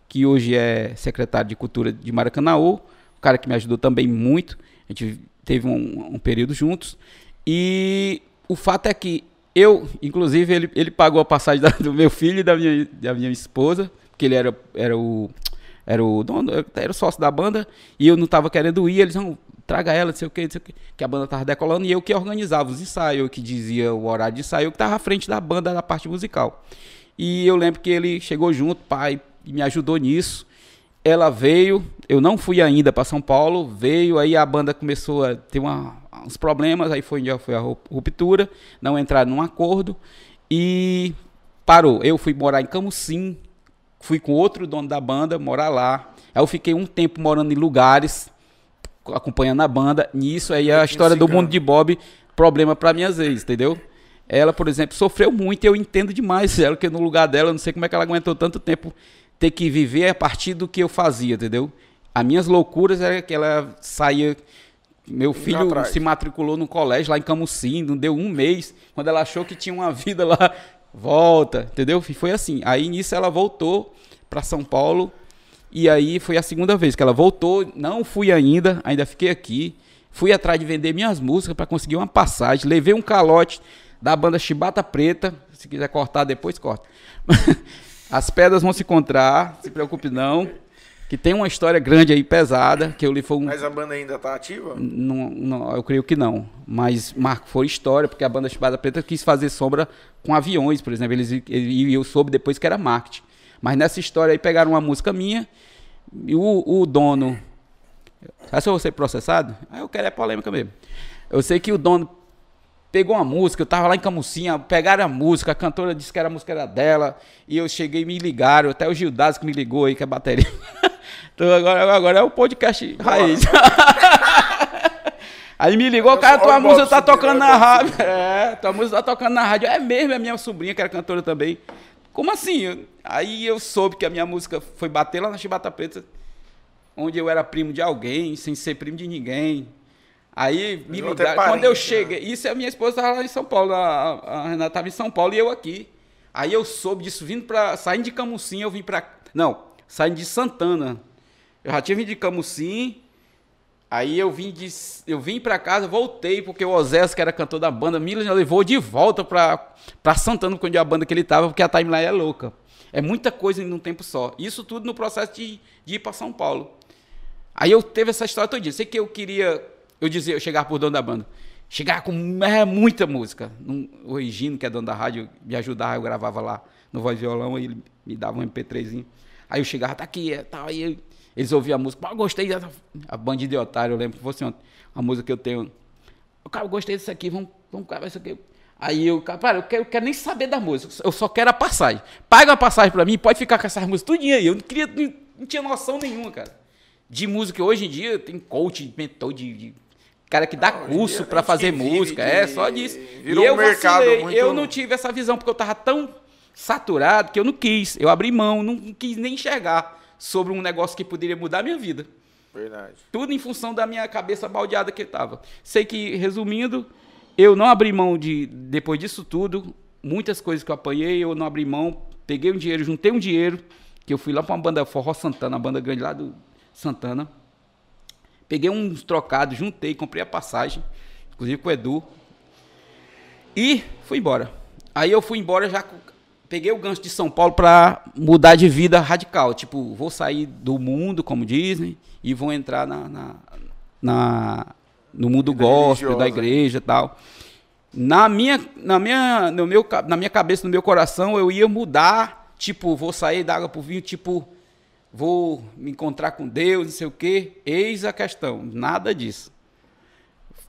B: que hoje é secretário de Cultura de Maracanãú, o cara que me ajudou também muito. A gente teve um, um período juntos. E o fato é que eu, inclusive, ele, ele pagou a passagem da, do meu filho e da minha, da minha esposa, porque ele era, era o era o dono, era o sócio da banda, e eu não estava querendo ir, eles não, traga ela, não sei o que, não sei o que, que a banda estava decolando, e eu que organizava os ensaios, eu que dizia o horário de ensaio, eu que estava à frente da banda da parte musical. E eu lembro que ele chegou junto, pai, e me ajudou nisso. Ela veio, eu não fui ainda para São Paulo, veio, aí a banda começou a ter uma, uns problemas, aí foi onde foi a ruptura, não entraram num acordo e parou. Eu fui morar em Camusim, fui com outro dono da banda morar lá. Aí eu fiquei um tempo morando em lugares, acompanhando a banda. Nisso aí a história do mundo de Bob, problema para minhas ex, entendeu? Ela, por exemplo, sofreu muito e eu entendo demais ela, que no lugar dela, eu não sei como é que ela aguentou tanto tempo ter que viver a partir do que eu fazia, entendeu? As minhas loucuras era que ela saía. Meu filho se matriculou no colégio lá em Camusim, não deu um mês. Quando ela achou que tinha uma vida lá, volta, entendeu? Foi assim. Aí nisso ela voltou para São Paulo. E aí foi a segunda vez que ela voltou. Não fui ainda, ainda fiquei aqui. Fui atrás de vender minhas músicas para conseguir uma passagem. Levei um calote da banda Chibata Preta. Se quiser cortar depois, corta. As pedras vão se encontrar, se preocupe não. Que tem uma história grande aí, pesada, que eu li foi um...
A: Mas a banda ainda está ativa?
B: Não, não, eu creio que não. Mas marco foi história, porque a banda Espada Preta quis fazer sombra com aviões, por exemplo. Eles, e eu soube depois que era marketing. Mas nessa história aí pegaram uma música minha e o, o dono. Sabe se eu vou ser processado? Aí eu quero é polêmica mesmo. Eu sei que o dono pegou uma música, eu tava lá em Camucinha, pegaram a música, a cantora disse que era a música era dela, e eu cheguei e me ligaram, até o Gildas que me ligou aí, que é a bateria. então agora, agora é o podcast raiz. aí me ligou, cara, tua música tá tocando na rádio. É, tua música tá tocando na rádio. É mesmo, é minha sobrinha, que era cantora também. Como assim? Aí eu soube que a minha música foi bater lá na Chibata Preta, onde eu era primo de alguém, sem ser primo de ninguém. Aí me ligaram. Parente, quando eu cheguei, né? isso é a minha esposa estava lá em São Paulo, a, a Renata estava em São Paulo e eu aqui. Aí eu soube disso, vindo para. Saindo de Camusim, eu vim para. Não, saindo de Santana. Eu já tinha vindo de Camusim. Aí eu vim de, eu vim para casa, voltei, porque o Osés, que era cantor da banda, me levou de volta para Santana, onde é a banda que ele estava, porque a timeline é louca. É muita coisa em um tempo só. Isso tudo no processo de, de ir para São Paulo. Aí eu teve essa história todinha. Sei que eu queria eu dizia, eu chegava por dono da banda. Chegava com é, muita música. O Regino, que é dono da rádio, me ajudava, eu gravava lá no voz violão, e ele me dava um MP3zinho. Aí eu chegava, tá aqui, é, aí eles ouviam a música, pô, gostei dessa. A Bandida de Otário, eu lembro que fosse ontem, a música que eu tenho. O cara, gostei disso aqui, vamos, vamos gravar isso aqui. Aí eu, cara, eu quero, eu quero nem saber da música, eu só quero a passagem. Paga a passagem pra mim, pode ficar com essas músicas tudinho aí. Eu não queria, não, não tinha noção nenhuma, cara. De música, hoje em dia tem coach, mentor de, de cara que dá curso para fazer música, de, é só disso.
A: Virou e eu um mercado vacilei, muito...
B: eu não tive essa visão porque eu tava tão saturado que eu não quis. Eu abri mão, não quis nem enxergar sobre um negócio que poderia mudar a minha vida.
A: Verdade.
B: Tudo em função da minha cabeça baldeada que estava. Sei que, resumindo, eu não abri mão de, depois disso tudo, muitas coisas que eu apanhei, eu não abri mão, peguei um dinheiro, juntei um dinheiro, que eu fui lá para uma banda Forró Santana, uma banda grande lá do Santana. Peguei uns trocados, juntei, comprei a passagem, inclusive com o Edu. E fui embora. Aí eu fui embora já peguei o gancho de São Paulo para mudar de vida radical. Tipo, vou sair do mundo, como dizem, e vou entrar na, na, na- no mundo
A: Vida
B: gospel, da
A: religiosa.
B: igreja e tal. Na minha, na, minha, no meu, na minha cabeça, no meu coração, eu ia mudar. Tipo, vou sair da água pro vinho, tipo, vou me encontrar com Deus, não sei o quê. Eis a questão, nada disso.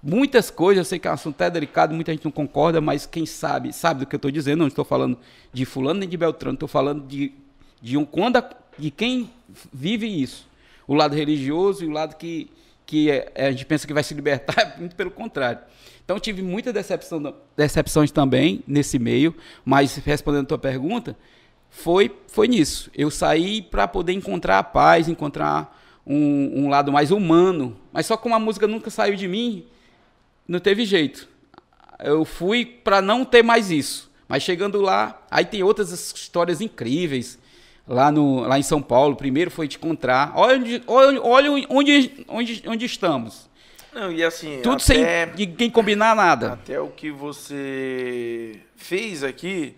B: Muitas coisas, eu sei que é um assunto até delicado, muita gente não concorda, mas quem sabe, sabe do que eu estou dizendo. Não estou falando de fulano nem de Beltrano, estou falando de, de, um, quando a- de quem vive isso. O lado religioso e o lado que, que é- é, a gente pensa que vai se libertar, muito pelo contrário. Então tive muita decepção, decepções também nesse meio, mas respondendo a tua pergunta, foi, foi nisso. Eu saí para poder encontrar a paz, encontrar um, um lado mais humano. Mas só como a música nunca saiu de mim, não teve jeito. Eu fui para não ter mais isso. Mas chegando lá, aí tem outras histórias incríveis. Lá, no, lá em São Paulo, primeiro foi te encontrar. Olha onde, olha, onde, onde, onde estamos.
A: Não, e assim,
B: Tudo
A: até,
B: sem ninguém combinar nada.
A: até o que você fez aqui,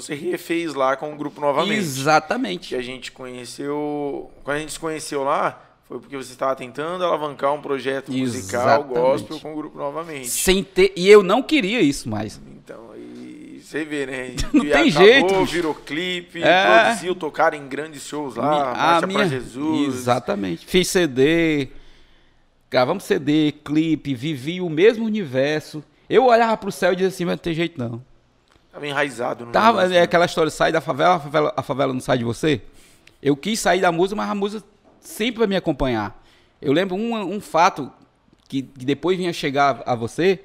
A: você refez lá com o grupo novamente. Que
B: Exatamente.
A: a gente conheceu. Quando a gente se conheceu lá, foi porque você estava tentando alavancar um projeto musical
B: Exatamente.
A: gospel com o grupo novamente.
B: Sem ter, e eu não queria isso mais.
A: Então, aí você vê, né?
B: Não
A: E
B: tem
A: acabou,
B: jeito,
A: virou clipe,
B: É.
A: produziu, tocaram em grandes shows lá,
B: Mi-
A: Marcha pra Jesus.
B: Exatamente. Fiz CD, gravamos CD, clipe, vivi o mesmo universo. Eu olhava pro céu e dizia assim, mas não tem jeito não.
A: Tava enraizado
B: Tava,
A: negócio,
B: é
A: né?
B: aquela história, sai da favela a, favela, a favela não sai de você. Eu quis sair da música, mas a música sempre vai me acompanhar. Eu lembro um, um fato que, que depois vinha chegar a você.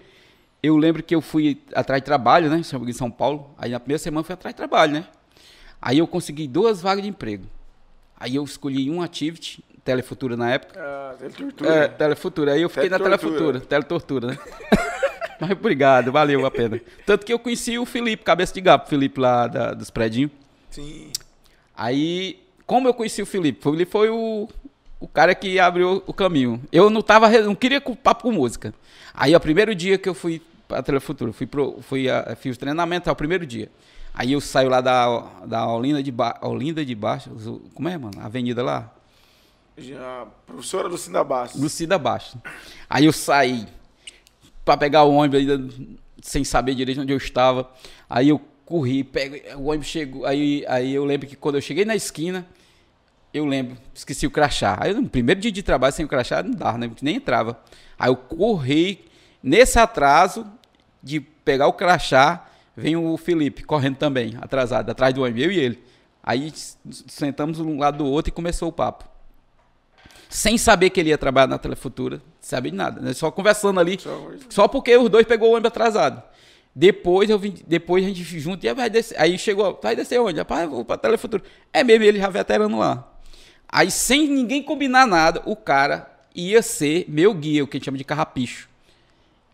B: Eu lembro que eu fui atrás de trabalho, né? Em São Paulo. Aí na primeira semana eu fui atrás de trabalho, né? Aí eu consegui duas vagas de emprego. Aí eu escolhi um Activity, Telefutura na época.
A: Ah, ele tortura.
B: É, Telefutura. Aí eu fiquei na
A: Teletortura.
B: Telefutura. Teletortura, né? Mas obrigado, valeu a pena. Tanto que eu conheci o Felipe, cabeça de gato, Felipe lá da- dos predinhos.
A: Sim.
B: Aí, como eu conheci o Felipe? O Felipe foi o, o cara que abriu o caminho. Eu não tava, não queria papo com música. Aí, o primeiro dia que eu fui pra Telefutura, fui pro, fui a, fiz o treinamento, é o primeiro dia. Aí eu saio lá da, da Olinda de, ba, Olinda de Baixo, como é, mano? A avenida lá?
A: Já, professora Lucinda Bastos.
B: Lucida Baixo. Aí eu saí pra pegar o ônibus ainda sem saber direito onde eu estava. Aí eu corri, pego, o ônibus chegou. Aí, aí eu lembro que quando eu cheguei na esquina, eu lembro, esqueci o crachá. Aí no primeiro dia de trabalho sem o crachá não dava, né? Nem entrava. Aí eu corri nesse atraso de pegar o crachá, vem o Felipe correndo também, atrasado, atrás do ônibus, eu e ele. Aí sentamos um lado do outro e começou o papo sem saber que ele ia trabalhar na Telefutura, saber de nada, né? Só conversando ali,
A: Só-
B: só porque os dois pegou o ônibus atrasado. Depois eu vim, depois a gente junto, e aí vai descer, aí chegou, vai descer onde? Rapaz, vou pra Telefutura. É mesmo, ele já veterano lá. Aí sem ninguém combinar nada, o cara ia ser meu guia, o que a gente chama de carrapicho.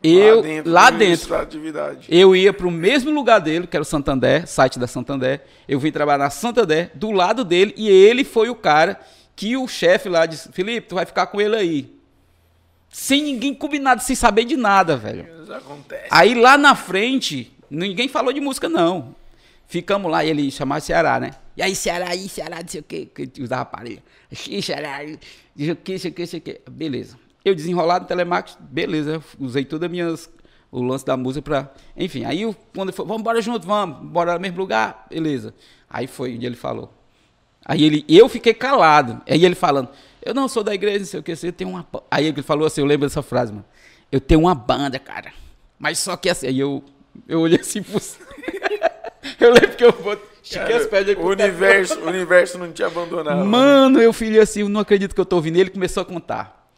B: Eu, lá dentro,
A: estado de atividade.
B: eu ia para o mesmo lugar dele, que era o Santander, site da Santander. Eu vim trabalhar na Santander, do lado dele, e ele foi o cara que o chefe lá disse: Felipe, tu vai ficar com ele aí. Sem ninguém combinado, sem saber de nada, velho.
A: Isso acontece.
B: Aí lá na frente, ninguém falou de música, não. Ficamos lá e ele chamava Ceará, né? E aí, Ceará, aí, Ceará, não sei o quê, que usava aparelho. Ih, Ceará, diz o que, isso aqui, isso aqui. Beleza. Eu desenrolado no telemarketing, beleza. Usei todas as minhas. O lance da música pra. Enfim, aí quando ele falou, vamos embora junto, vamos, bora no mesmo lugar, beleza. Aí foi onde ele falou. Aí ele, eu fiquei calado. Aí ele falando, eu não sou da igreja, não sei o que, eu tenho uma. ba-" Aí ele falou assim, eu lembro dessa frase, mano. Eu tenho uma banda, cara. Mas só que assim, aí eu, eu olhei assim pro. Eu lembro que eu vou. Estiquei as pernas aí
A: o universo, o universo não te abandonava. né?
B: Mano, eu filho assim, eu não acredito que eu tô ouvindo. Ele começou a contar.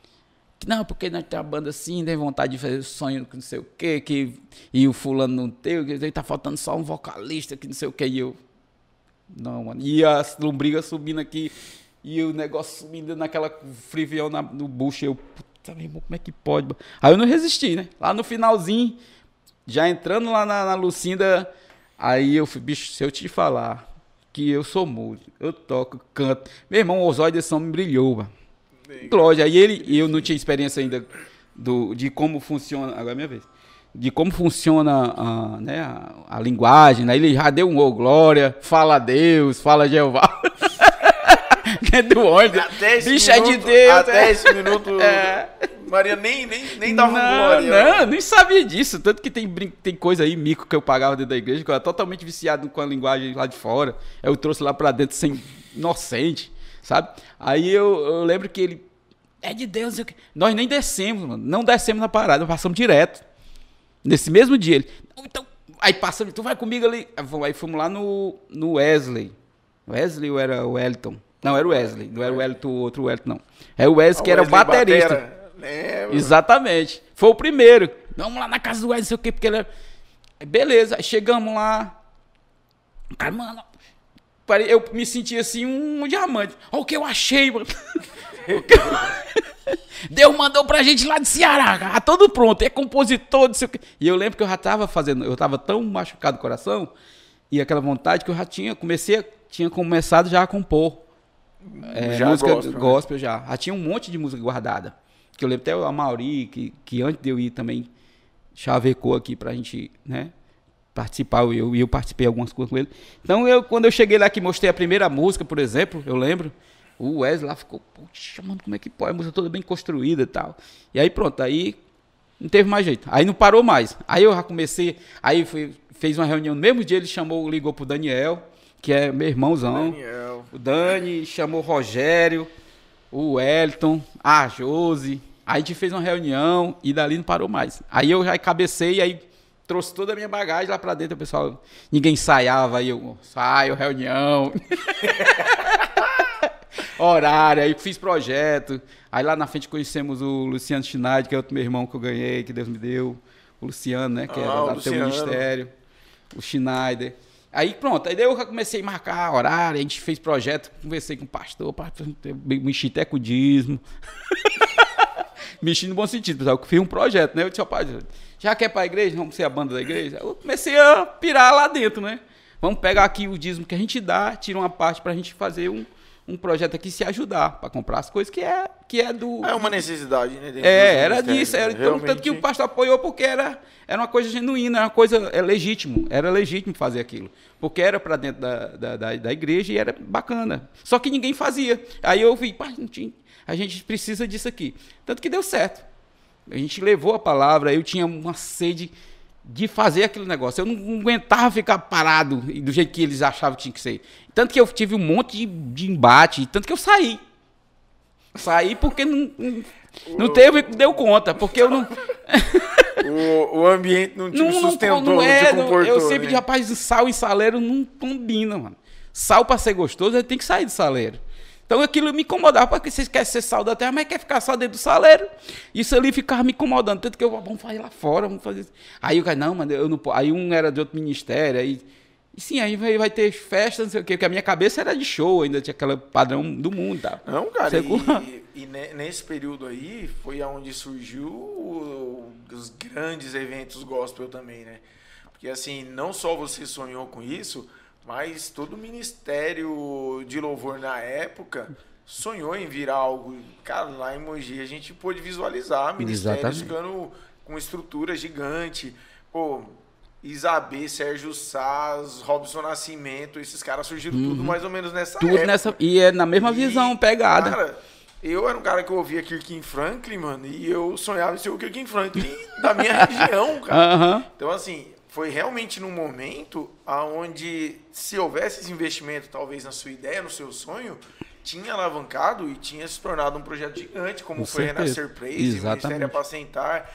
B: Que, Não, porque nós temos uma banda assim, tem vontade de fazer sonho com não sei o quê, que, e o fulano não tem, que tá faltando só um vocalista, que não sei o quê, e eu. Não, mano. E as lombrigas subindo aqui, e o negócio subindo naquela frivião na- no bucho, eu. Puta, meu irmão, como é que pode? Aí eu não resisti, né? Lá no finalzinho, já entrando lá na, na Lucinda, aí eu fui, bicho, se eu te falar que eu sou músico, eu toco, canto. Meu irmão, o Osório de São me brilhou, mano. Lógico, aí ele, e eu não tinha experiência ainda do, de como funciona. Agora é minha vez. De como funciona a, né, a, a linguagem, né? Ele já deu um ô glória, fala Deus, fala Jeová. é do?
A: Até esse
B: Bicho
A: minuto,
B: é de Deus.
A: Até
B: é.
A: esse minuto,
B: É.
A: Maria nem, nem, nem dava um
B: não,
A: glória.
B: não, nem sabia disso. Tanto que tem, tem coisa aí, mico, que eu pagava dentro da igreja, que eu era totalmente viciado com a linguagem lá de fora. Eu trouxe lá pra dentro sem inocente, sabe? Aí eu, eu lembro que ele. É de Deus, quê. Nós nem descemos, mano. Não descemos na parada, nós passamos direto. Nesse mesmo dia, ele. "Não, Então, aí passamos, tu vai comigo ali. Aí fomos- lá no, no Wesley. Wesley ou era o Wellington? Não, era o Wesley. Não era o Wellington, o outro Wellington, não. É o Wesley que era o baterista.
A: Batera. Lembra?
B: Exatamente. Foi o primeiro. Vamos lá na casa do Wesley, não sei o quê, porque ele era... Aí, Beleza, aí chegamos lá. Cara, mano, eu me senti assim um diamante. Olha o que eu achei, mano. O eu- Deus mandou pra gente lá de Ceará, todo pronto, é compositor, não sei o quê. E eu lembro que eu já tava fazendo, eu tava tão machucado do coração e aquela vontade que eu já tinha, comecei, tinha começado já a compor. É,
A: Já
B: música
A: gospel,
B: gospel,
A: né?
B: já. Já tinha um monte de música guardada. Que eu lembro até a Mauri, que, que antes de eu ir também chavecou aqui pra gente, né? Participar, eu, eu participei de algumas coisas com ele. Então, eu, quando eu cheguei lá que mostrei a primeira música, por exemplo, eu lembro, o Wesley lá ficou, poxa, mano, como é que pode? A música toda bem construída e tal. E aí, pronto, aí não teve mais jeito. Aí não parou mais. Aí eu já comecei, aí foi, fez uma reunião no mesmo dia, ele chamou, ligou pro Daniel, que é meu irmãozão.
A: Daniel.
B: O Dani chamou o Rogério, o Wellington, a Josi. Aí a gente fez uma reunião e dali não parou mais. Aí eu já cabecei, aí trouxe toda a minha bagagem lá pra dentro. O pessoal, ninguém ensaiava, aí eu saio, reunião. Horário, aí fiz projeto. Aí lá na frente conhecemos o Luciano Schneider, que é outro meu irmão que eu ganhei, que Deus me deu. O Luciano, né? Que
A: Ah,
B: era do teu ministério. O Schneider. Aí pronto, aí daí eu comecei a marcar horário, a gente fez projeto, conversei com o pastor, pastor, eu mexi até com o dízimo. mexi no bom sentido, pessoal, que fiz um projeto, né? Eu disse, ó, pai, já quer para a igreja? Vamos ser a banda da igreja? Eu comecei a pirar lá dentro, né? Vamos pegar aqui o dízimo que a gente dá, tira uma parte para a gente fazer um, um projeto aqui se ajudar, para comprar as coisas que é, que é do,
A: É uma necessidade, né?
B: é, era disso. Era, então, tanto que o pastor apoiou porque era, era uma coisa genuína, era uma coisa é, legítimo. Era legítimo fazer aquilo. Porque era para dentro da, da, da, da igreja e era bacana. Só que ninguém fazia. Aí eu vi, pá, não tinha- a gente precisa disso aqui. Tanto que deu certo. A gente levou a palavra, eu tinha uma sede de fazer aquele negócio. Eu não aguentava ficar parado do jeito que eles achavam que tinha que ser. Tanto que eu tive um monte de, de embate, tanto que eu saí. Saí porque não, não, teve, deu conta, porque eu não.
A: O, o ambiente não te
B: Não,
A: sustentou,
B: não
A: não,
B: é,
A: te
B: não-
A: comportou.
B: eu sempre
A: né?
B: de rapaz, sal e saleiro não combina, mano. Sal pra ser gostoso, ele tem que sair do saleiro. Então aquilo me incomodava, porque vocês querem ser sal da terra, mas quer ficar só dentro do saleiro. Isso ali ficava me incomodando, tanto que eu, vamos fazer lá fora, vamos fazer isso. Aí o cara, não, mano, eu não po-" Aí um era de outro ministério, aí. E sim, aí vai, vai ter festa, não sei o quê, porque a minha cabeça era de show, ainda tinha aquele padrão do mundo, tá?
A: Não, cara, e, e ne- nesse período aí foi onde surgiu os grandes eventos gospel também, né? Porque assim, não só você sonhou com isso, mas todo o ministério de louvor na época sonhou em virar algo. Cara, lá em Mogi a gente pôde visualizar ministérios
B: Exatamente.
A: ficando com estrutura gigante. Pô, Isabê, Sérgio Saz, Robson Nascimento, esses caras surgiram tudo mais ou menos nessa
B: Tudo
A: época.
B: nessa. E é na mesma
A: E,
B: visão, pegada.
A: Cara, eu era um cara que ouvia Kirk Franklin, mano, e eu sonhava em ser o Kirk Franklin da minha região, cara.
B: Aham.
A: Então, assim, foi realmente num momento onde, se houvesse esse investimento, talvez na sua ideia, no seu sonho, tinha alavancado e tinha se tornado um projeto gigante, como
B: Com
A: foi
B: certeza.
A: Renascer Praise, o. Ministério Apacentar.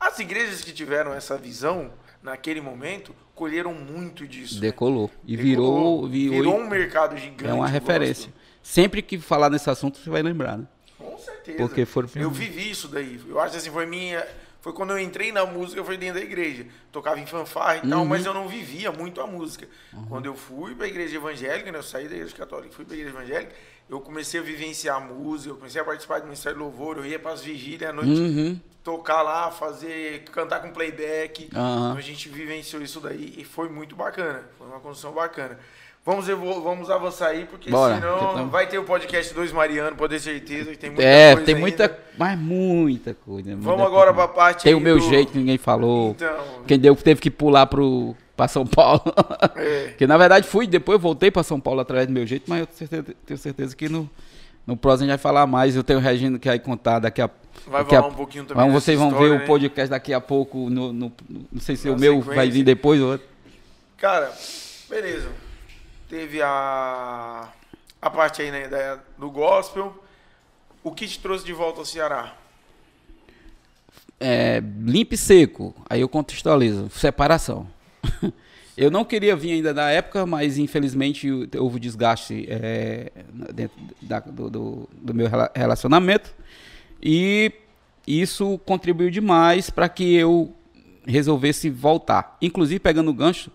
A: As igrejas que tiveram essa visão, naquele momento, colheram muito disso. né?
B: Decolou. E
A: Decolou,
B: virou. virou,
A: virou um mercado gigante.
B: É uma referência. Sempre que falar nesse assunto, você vai lembrar, né?
A: Com certeza.
B: Porque foram-
A: Eu vivi isso daí. Eu acho assim, foi minha. Foi quando eu entrei na música, foi dentro da igreja. Tocava em fanfarra e
B: Uhum.
A: tal, mas eu não vivia muito a música. Quando eu fui pra igreja evangélica, né? Eu saí da igreja católica e fui pra igreja evangélica, eu comecei a vivenciar a música, eu comecei a participar do Ministério do Louvor, eu ia pras vigílias à noite,
B: Uhum.
A: tocar lá, fazer, cantar com playback. Então a gente vivenciou isso daí e foi muito bacana. Foi uma construção bacana. Vamos, vamos avançar aí, porque
B: Bora,
A: senão
B: tamo-
A: vai ter o podcast 2 Mariano, pode ter certeza que tem muita
B: É,
A: coisa
B: tem
A: ainda.
B: muita, mas muita coisa. muita
A: Vamos agora
B: coisa.
A: pra parte
B: Tem o meu
A: do-
B: jeito ninguém falou.
A: Então,
B: Quem deu teve que pular pro para São Paulo.
A: é,
B: que na verdade fui, depois voltei para São Paulo através do meu jeito, mas eu tenho certeza, tenho certeza que no no próximo a gente vai falar mais. Eu tenho o Regino que vai contar daqui a
A: vai
B: daqui a-
A: falar um pouquinho também dessa
B: vocês vão
A: história,
B: ver
A: né?
B: o podcast daqui a pouco no, no- no- não sei se
A: Na
B: o meu vai
A: sequência.
B: vir depois ou outro.
A: Cara, beleza. Teve a a parte aí, né, do gospel. O que te trouxe de volta ao Ceará?
B: é, limpo e seco. Aí eu contextualizo. Separação. eu não queria vir ainda na época, mas infelizmente houve desgaste é, dentro da- do, do- do meu rela- relacionamento. E isso contribuiu demais para que eu resolvesse voltar. Inclusive pegando o gancho.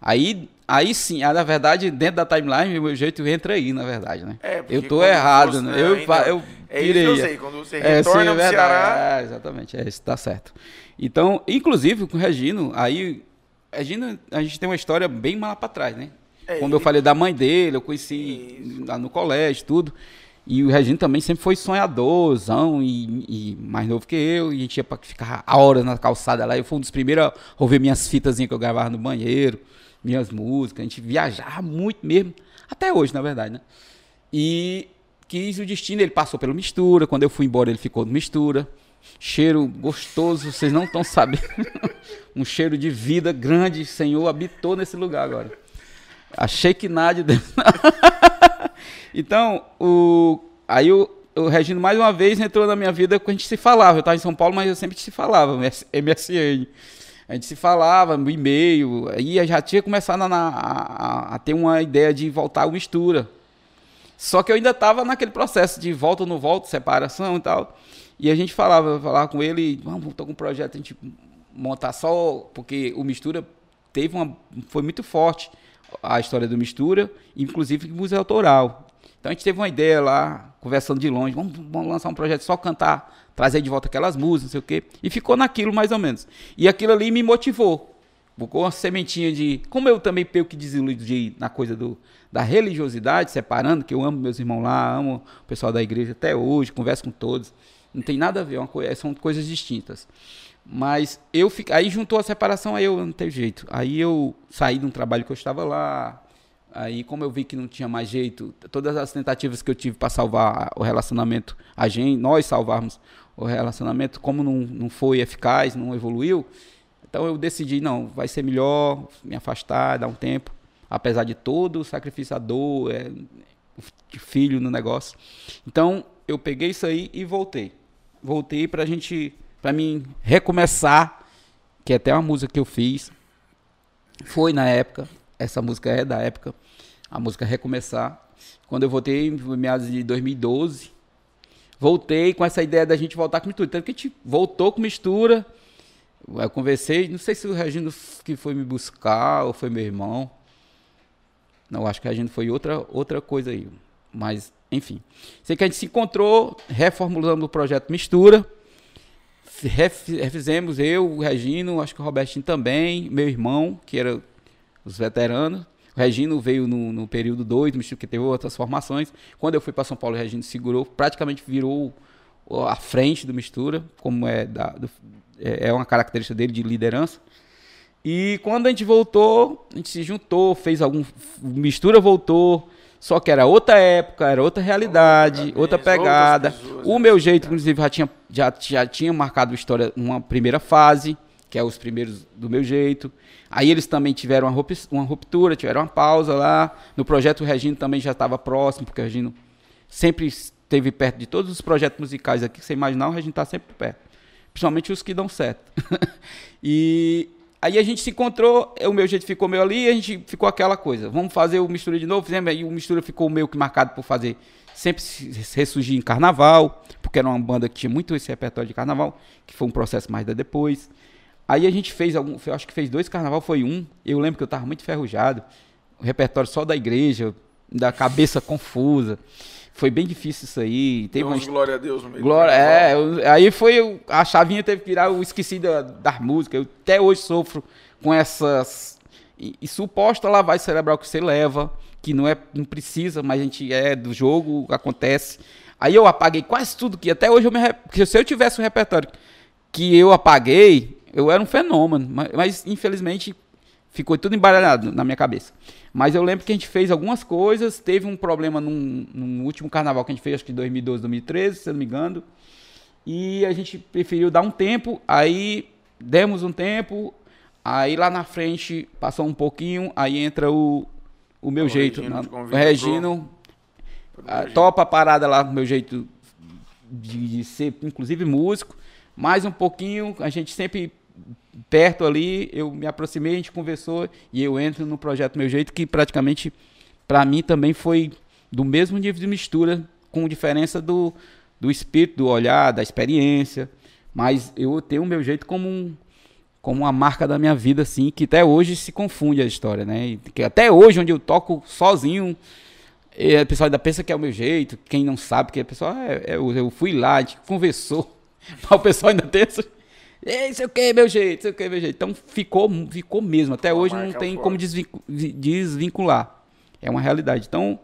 B: Aí, aí sim, ah, na verdade, dentro da timeline, o meu jeito entra aí, na verdade, né?
A: É,
B: eu tô errado,
A: você-
B: né?
A: é,
B: Eu, fa- eu
A: É isso que eu sei. Quando você
B: É,
A: retorna
B: sim, é verdade.
A: Ceará,
B: É, exatamente, é, isso tá certo. Então, inclusive com o Regino, aí. Regino, a gente tem uma história bem mal pra trás, né?
A: É,
B: Como eu falei da mãe dele, eu conheci
A: Isso.
B: lá no colégio, tudo. E o Regino também sempre foi sonhadorzão e, e mais novo que eu. E a gente ia pra ficar horas na calçada lá. Eu fui um dos primeiros a ouvir minhas fitazinhas que eu gravava no banheiro, minhas músicas. A gente viajava muito mesmo. Até hoje, na verdade, né? E quis o destino, ele passou pelo mistura. Quando eu fui embora, ele ficou no mistura. Cheiro gostoso, vocês não estão sabendo. um cheiro de vida grande. Senhor habitou nesse lugar agora. Achei que nada de então, o, aí o, o Regino, mais uma vez, entrou na minha vida quando a gente se falava. Eu estava em São Paulo, mas eu sempre se falava, MSN. A gente se falava no e-mail, aí já tinha começado a, a- a ter uma ideia de voltar ao mistura. Só que eu ainda estava naquele processo de volta ou não volta, separação e tal. E a gente falava, falava com ele, vamos, tô com um projeto, a gente montar só, porque o Mistura teve uma, foi muito forte a história do Mistura, inclusive música autoral. Então a gente teve uma ideia lá, conversando de longe, vamos, vamos lançar um projeto só cantar, trazer de volta aquelas músicas, não sei o quê. E ficou naquilo mais ou menos. E aquilo ali me motivou. Ficou uma sementinha de. Como eu também peio que desiludi na coisa do, da religiosidade, separando, que eu amo meus irmãos lá, amo o pessoal da igreja até hoje, converso com todos. Não tem nada a ver, é são coisas distintas. Mas eu. Aí juntou a separação, aí eu não teve jeito. Aí eu saí de um trabalho que eu estava lá. Aí, como eu vi que não tinha mais jeito, todas as tentativas que eu tive para salvar o relacionamento, a gente, nós salvarmos o relacionamento, como não, não foi eficaz, não evoluiu, então eu decidi, não, vai ser melhor me afastar, dar um tempo, apesar de todo o sacrifício, a dor, é, filho no negócio. Então eu peguei isso aí e voltei. Voltei pra gente, pra mim recomeçar, que é até uma música que eu fiz. Foi na época, essa música é da época, a música Recomeçar. Quando eu voltei, em meados de 2012, voltei com essa ideia da gente voltar com mistura. Tanto que a gente voltou com mistura. Eu conversei, não sei se o Regino que foi me buscar ou foi meu irmão. Não, acho que o Regino foi outra, outra coisa aí. Mas, enfim. Sei que a gente se encontrou, reformulamos o projeto Mistura. Ref- Refizemos eu, o Regino, acho que o Robertinho também, meu irmão, que era os veteranos. O Regino veio no, no período 2, porque teve outras formações. Quando eu fui para São Paulo, o Regino segurou, praticamente virou a frente do Mistura, como é, da, do- é é uma característica dele de liderança. E quando a gente voltou, a gente se juntou, fez algum. Mistura voltou, só que era outra época, era outra realidade,
A: Outra
B: pegada.
A: pessoas,
B: O
A: né?
B: meu jeito, inclusive, já tinha, já, já tinha marcado história, uma primeira fase, que é os primeiros do meu jeito. Aí eles também tiveram uma rup- uma ruptura, tiveram uma pausa lá. No projeto o Regino também já estava próximo, porque o Regino sempre esteve perto de todos os projetos musicais aqui que você imaginar, o Regino está sempre perto. Principalmente os que dão certo. e aí a gente se encontrou, o meu jeito ficou meio ali, a gente ficou aquela coisa. Vamos fazer o Mistura de novo, fizemos, aí o Mistura ficou meio que marcado por fazer sempre se ressurgir em carnaval, porque era uma banda que tinha muito esse repertório de carnaval, que foi um processo mais da depois. Aí a gente fez algum, eu acho que fez dois carnaval, foi um. Eu lembro que eu tava muito enferrujado, o repertório só da igreja, da cabeça confusa. Foi bem difícil isso aí. Teve uma
A: Demos glória a Deus no meio
B: Glória, é, eu- aí foi a chavinha teve que virar, eu esqueci da, das músicas. Eu até hoje sofro com essas e, e suposta lavagem cerebral que você leva que não é, não precisa, mas a gente é do jogo, acontece. Aí eu apaguei quase tudo que até hoje eu me se eu tivesse um repertório que eu apaguei, eu era um fenômeno, mas, mas, infelizmente ficou tudo embaralhado na minha cabeça. Mas eu lembro que a gente fez algumas coisas, teve um problema num, num último carnaval que a gente fez, acho que em 2012, 2013, se eu não me engano. E a gente preferiu dar um tempo, aí demos um tempo, aí lá na frente passou um pouquinho, aí entra o, o meu
A: O
B: jeito.
A: Regino
B: na- o Regino
A: Pro meu
B: topa a parada lá, o meu jeito de, de ser, inclusive, músico. Mais um pouquinho, a gente sempre perto ali, eu me aproximei, a gente conversou e eu entro no projeto Meu Jeito, que praticamente, para mim, também foi do mesmo nível de mistura, com diferença do, do espírito, do olhar, da experiência. Mas eu tenho o meu jeito como um, como uma marca da minha vida, assim, que até hoje se confunde a história, né? Que até hoje, onde eu toco sozinho, e o pessoal ainda pensa que é o meu jeito, quem não sabe que é o pessoal, é, é, eu, eu fui lá, a gente conversou, mas o pessoal ainda tem essa. Ei, sei o que, meu jeito, sei o que, meu jeito. Então ficou, ficou mesmo. Até hoje não tem como desvincu- vi- desvincular. É uma realidade. Então,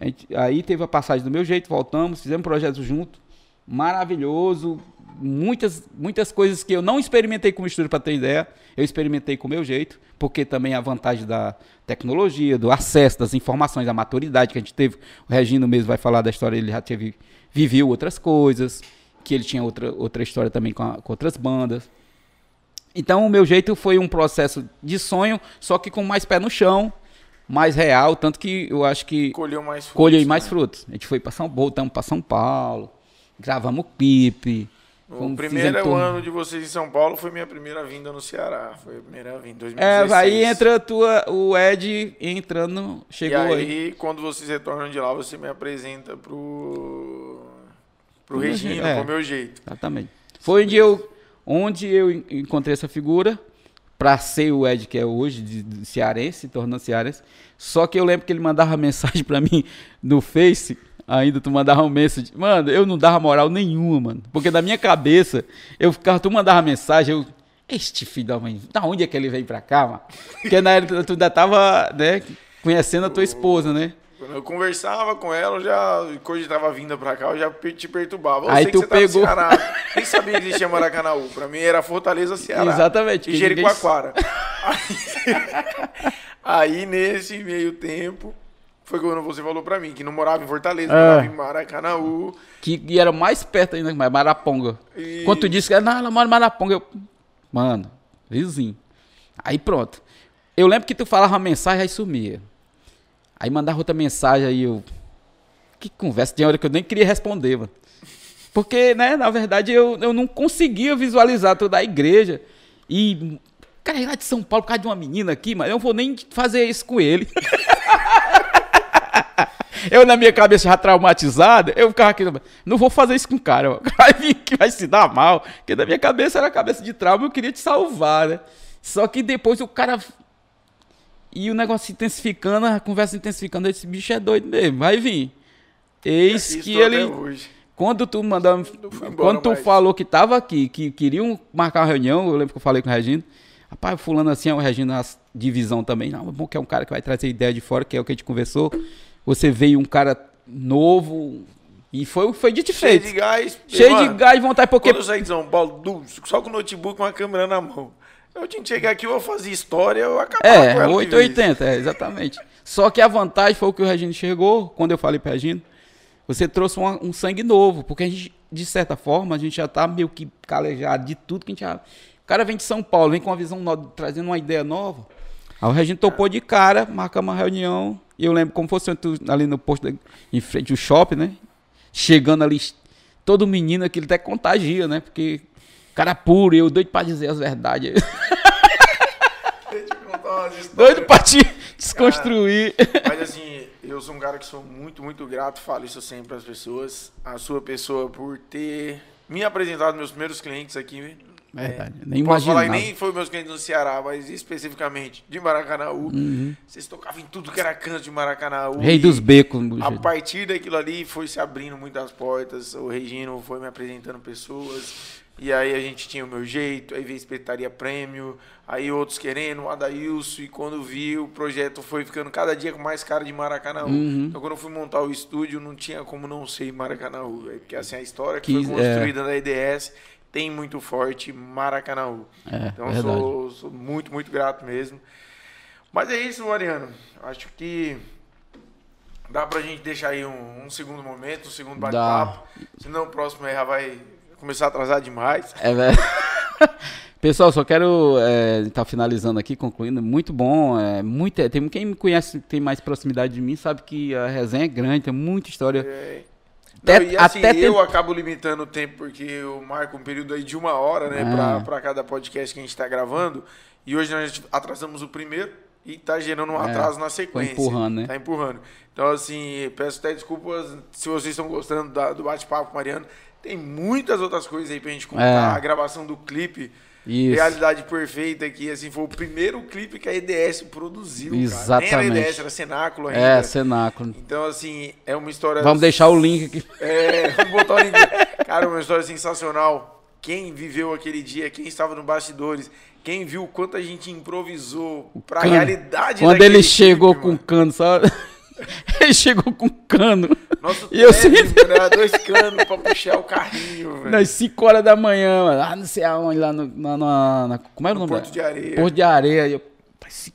B: gente- aí teve a passagem do meu jeito, voltamos, fizemos um projeto junto, maravilhoso. Muitas, muitas coisas que eu não experimentei como estúdio para ter ideia, eu experimentei com o meu jeito, porque também a vantagem da tecnologia, do acesso, das informações, da maturidade que a gente teve. O Regino mesmo vai falar da história, ele já teve, viveu outras coisas, que ele tinha outra, outra história também com, a- com outras bandas. Então, o meu jeito foi um processo de sonho, só que com mais pé no chão, mais real, tanto que eu acho que
A: Colheu mais frutos.
B: colhei mais
A: né?
B: frutos. A gente foi para São voltamos para São Paulo, gravamos clipe.
A: O primeiro
B: fizemos tudo.
A: ano de vocês em São Paulo foi minha primeira vinda no Ceará. Foi a primeira vinda, 2016.
B: É, aí entra a tua, o Ed entrando,
A: E
B: chegou
A: aí,
B: aí.
A: quando vocês retornam de lá, você me apresenta pro. Pro Regino,
B: é.
A: pro meu jeito.
B: Exatamente. Foi onde eu, onde eu en- encontrei essa figura para ser o Ed que é hoje, de, de cearense, se tornando cearense. Só que eu lembro que ele mandava mensagem para mim no Face, ainda tu mandava um mensagem. Mano, eu não dava moral nenhuma, mano. Porque na minha cabeça, eu ficava, tu mandava mensagem, eu. Este filho da mãe, da onde é que ele veio pra cá, mano? Porque na época tu ainda tava, né, conhecendo a tua esposa, né?
A: Quando eu conversava com ela, eu já cogitava vinda pra cá, eu já te perturbava. Eu
B: Aí
A: sei
B: tu
A: que você tá no
B: pegou-
A: Ceará. Nem sabia que existia Maracanãú. Pra mim era Fortaleza, Ceará.
B: Exatamente,
A: E
B: que ninguém-
A: Jericoacoara. Aí, aí, nesse meio tempo, foi quando você falou pra mim que não morava em Fortaleza,
B: É.
A: morava em Maracanãú.
B: Que era mais perto ainda, mais Maraponga.
A: E-
B: Quando tu disse que não, ela mora em Maraponga, eu, mano, vizinho. Aí pronto. Eu lembro que tu falava uma mensagem, aí sumia. Aí mandava outra mensagem, aí eu. Que conversa, tem hora que eu nem queria responder, mano. Porque, né, na verdade, eu, eu não conseguia visualizar toda a igreja. E, cara, ir lá de São Paulo por causa de uma menina aqui, mas eu não vou nem fazer isso com ele. Eu, na minha cabeça, já traumatizada, eu ficava aqui, não vou fazer isso com o cara, que vai se dar mal. Porque na minha cabeça era cabeça de trauma, eu queria te salvar, né? Só que depois o cara. E o negócio intensificando, a conversa intensificando, esse bicho é doido mesmo, vai vir. Eis que ele. Quando tu mandou.
A: embora
B: Quando tu falou que tava aqui, que queriam marcar uma reunião, eu lembro que eu falei com o Regino. Rapaz, fulano assim, é o Regino na divisão também. Não, é bom que é um cara que vai trazer ideia de fora, que é o que a gente conversou. Você veio um cara novo. E foi, foi dito e
A: Cheio
B: feito.
A: de gás.
B: Cheio
A: Mano,
B: de gás e vontade, porque.
A: Quando eu saí de São Paulo, só com o notebook e uma câmera na mão. Eu tinha que chegar aqui, eu fazia história, eu acabava com
B: É,
A: ela de vez.
B: 880, é, exatamente. Só que a vantagem foi o que o Regino chegou, quando eu falei pro Regino, você trouxe uma- um sangue novo, porque a gente, de certa forma, a gente já tá meio que calejado de tudo que a gente já... O cara vem de São Paulo, vem com uma visão nova, trazendo uma ideia nova. Aí o Regino topou de cara, marcamos uma reunião, e eu lembro como fosse ali no posto, em frente ao shopping, né? Chegando ali, todo menino, aquilo até contagia, né? Porque cara puro, eu doido pra dizer as verdades.
A: Deixa eu contar umas histórias.
B: doido pra te desconstruir.
A: Mas assim, eu sou um cara que sou muito, muito grato, falo isso sempre às pessoas. A sua pessoa por ter me apresentado meus primeiros clientes aqui.
B: Verdade, nem
A: Posso falar
B: imaginava.
A: nem foi meus clientes no Ceará, mas especificamente de Maracanaú.
B: Uhum.
A: Vocês tocavam em tudo que era canto de Maracanaú.
B: Rei dos becos.
A: A
B: jeito.
A: partir daquilo ali foi se abrindo muitas portas. O Regino foi me apresentando pessoas. E aí a gente tinha o meu jeito, aí veio Espetaria Prêmio, aí outros querendo, o Adailson, e quando vi o projeto foi ficando cada dia com mais cara de Maracanã.
B: Uhum.
A: Então quando eu fui montar o estúdio, não tinha como não ser Maracanã, porque assim, a história que,
B: Que-
A: foi construída na EDS tem muito forte Maracanã.
B: É,
A: Então sou, sou muito, muito grato mesmo. Mas é isso, Mariano. Acho que dá pra gente deixar aí um, um segundo momento, um segundo bate-papo. Senão o próximo aí já vai começar a atrasar demais.
B: É, velho. Pessoal, só quero estar finalizando aqui, concluindo. Muito bom. É, muito, tem, quem me conhece, tem mais proximidade de mim, sabe que a resenha é grande, tem muita história.
A: É.
B: Até-
A: Não, e assim,
B: até
A: eu
B: tem-
A: acabo limitando o tempo porque eu marco um período aí de uma hora, né,
B: Ah.
A: pra, pra cada podcast que a gente tá gravando. E hoje nós atrasamos o primeiro e tá gerando um
B: É,
A: atraso na
B: foi
A: sequência.
B: empurrando, né?
A: Tá empurrando. Então, assim, peço até desculpas se vocês estão gostando da- do bate-papo com Mariano. Tem muitas outras coisas aí pra gente contar.
B: É.
A: A gravação do clipe.
B: Isso.
A: Realidade Perfeita, que assim, foi o primeiro clipe que a EDS produziu. Cara. Nem
B: Exatamente.
A: era EDS, era Cenáculo ainda.
B: É, cenáculo.
A: Então, assim, é uma história.
B: Vamos deixar o link aqui.
A: É, vamos botar o link. Cara, uma história sensacional. Quem viveu aquele dia, quem estava no bastidores, quem viu o quanto a gente improvisou pra
B: Cano.
A: realidade
B: Quando ele chegou
A: clipe,
B: com
A: mano.
B: cano, sabe? ele chegou com cano.
A: Nosso
B: E eu sempre-
A: era dois canos pra puxar o carrinho, velho.
B: Nas 5 horas da manhã, mano, lá não sei aonde, lá no, na, na- na- Como era o
A: No
B: nome?
A: Porto de Areia.
B: Porto de Areia. Aí, eu,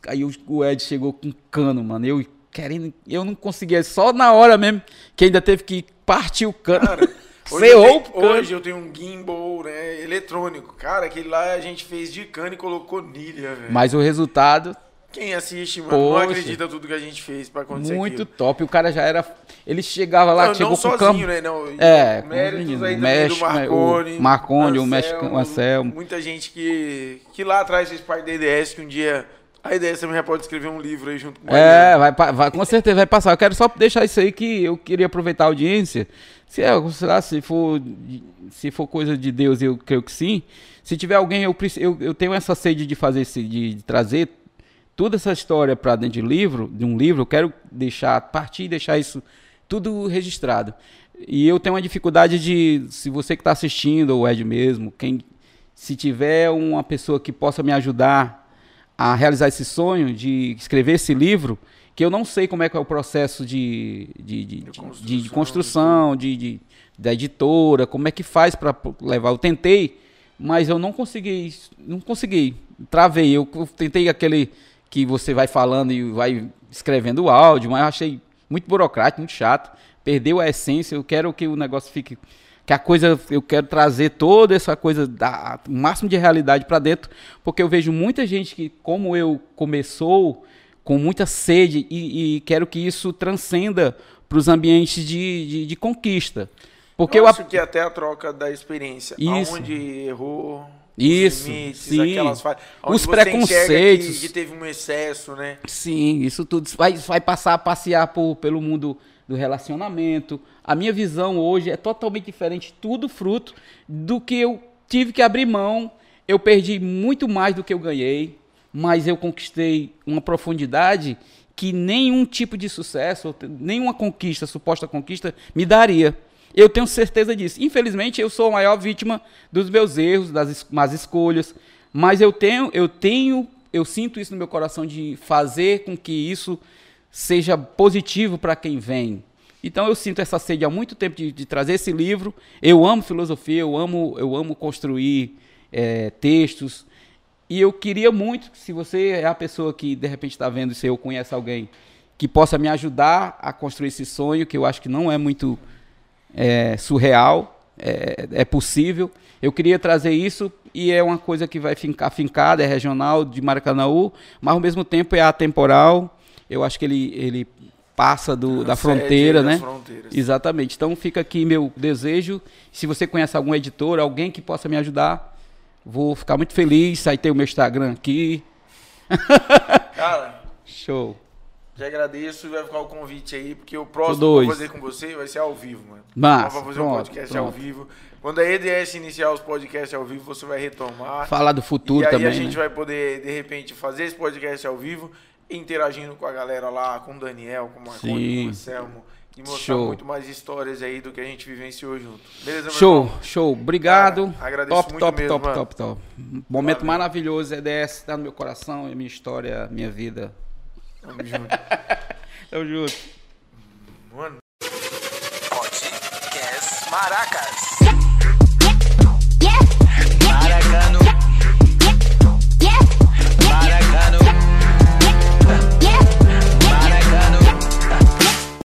B: aí o- o Ed chegou com cano, mano. Eu querendo. Eu não conseguia, só na hora mesmo, que ainda teve que partir o cano.
A: Cara, hoje, eu tenho,
B: o cano.
A: hoje eu tenho um gimbal, né, eletrônico. Cara, aquele lá a gente fez de cano e colocou nilha, velho.
B: Mas o resultado,
A: Quem assiste, mano, não
B: Poxa.
A: acredita tudo que a gente fez pra acontecer
B: muito
A: aquilo.
B: top. O cara já era. Ele chegava lá,
A: não,
B: chegou
A: não
B: com o
A: sozinho,
B: campo.
A: né? Não,
B: É, com os
A: méritos
B: meninos,
A: aí do Marconi,
B: o Marconi, o Mesh-
A: Anselmo,
B: o Anselmo.
A: Muita gente que, que lá atrás fez parte da IDS, que um dia a IDS também já pode escrever um livro aí junto com o
B: É,
A: Mariano.
B: vai, vai, com certeza vai passar. Eu quero só deixar isso aí que eu queria aproveitar a audiência. Se é, sei lá, se for, se for coisa de Deus, eu creio que sim. Se tiver alguém, eu, eu, eu tenho essa sede de fazer de trazer toda essa história para dentro de livro, de um livro. Eu quero deixar partir e deixar isso tudo registrado. E eu tenho uma dificuldade de, se você que está assistindo ou Ed mesmo, quem se tiver uma pessoa que possa me ajudar a realizar esse sonho de escrever esse livro, que eu não sei como é que é o processo de, de, de, de- construção, de, de- da editora, como é que faz para levar. Eu tentei, mas eu não consegui, não consegui, travei. Eu tentei aquele que você vai falando e vai escrevendo o áudio, mas eu achei muito burocrático, muito chato. Perdeu a essência. Eu quero que o negócio fique que a coisa eu quero trazer toda essa coisa da o máximo de realidade para dentro, porque eu vejo muita gente que como eu começou com muita sede e, e quero que isso transcenda para os ambientes de, de, de conquista, porque
A: eu
B: eu,
A: acho que até a troca da experiência.
B: Isso.
A: Aonde errou.
B: Isso,
A: Os limites,
B: sim.
A: Onde
B: Os preconceitos.
A: Que, que teve um excesso, né?
B: Sim, isso tudo vai, vai passar a passear por, pelo mundo do relacionamento. A minha visão hoje é totalmente diferente, tudo fruto do que eu tive que abrir mão. Eu perdi muito mais do que eu ganhei, mas eu conquistei uma profundidade que nenhum tipo de sucesso, nenhuma conquista, suposta conquista, me daria. Eu tenho certeza disso. Infelizmente, eu sou a maior vítima dos meus erros, das más escolhas, mas eu tenho, eu tenho, eu sinto isso no meu coração de fazer com que isso seja positivo para quem vem. Então eu sinto essa sede há muito tempo de, de trazer esse livro. Eu amo filosofia, eu amo, eu amo construir eh, textos. E eu queria muito, se você é a pessoa que de repente está vendo isso, ou conhece alguém que possa me ajudar a construir esse sonho, que eu acho que não é muito é, surreal, é, é possível. Eu queria trazer isso e é uma coisa que vai ficar fincada, é regional de Maracanaú, mas ao mesmo tempo é atemporal. Eu acho que ele, ele passa do, da
A: Sede
B: fronteira, né? Exatamente. Então fica aqui meu desejo. Se você conhece algum editor, alguém que possa me ajudar, vou ficar muito feliz. Aí tem o meu Instagram aqui.
A: Cara,
B: Show.
A: Já agradeço e vai ficar o convite aí, porque o próximo que eu vou fazer com você vai ser ao vivo, mano. Nós vamos fazer um
B: pronto,
A: podcast ao
B: pronto.
A: vivo. Quando a EDS iniciar os podcasts ao vivo, você vai retomar.
B: Falar do futuro
A: e aí
B: também.
A: a gente
B: né?
A: vai poder, de repente, fazer esse podcast ao vivo interagindo com a galera lá, com o Daniel, com o Marconi, com o Anselmo. E mostrar
B: Show.
A: muito mais histórias aí do que a gente vivenciou junto. Beleza, meu
B: Show,
A: irmão?
B: show. Obrigado.
A: Cara, agradeço
B: top,
A: muito
B: top,
A: mesmo,
B: top,
A: mano.
B: top, top. Momento
A: Valeu.
B: maravilhoso, EDS, tá no meu coração, é minha história, minha vida.
A: Tamo junto.
B: Tamo junto.
A: Mano.
C: Podcast Maracas.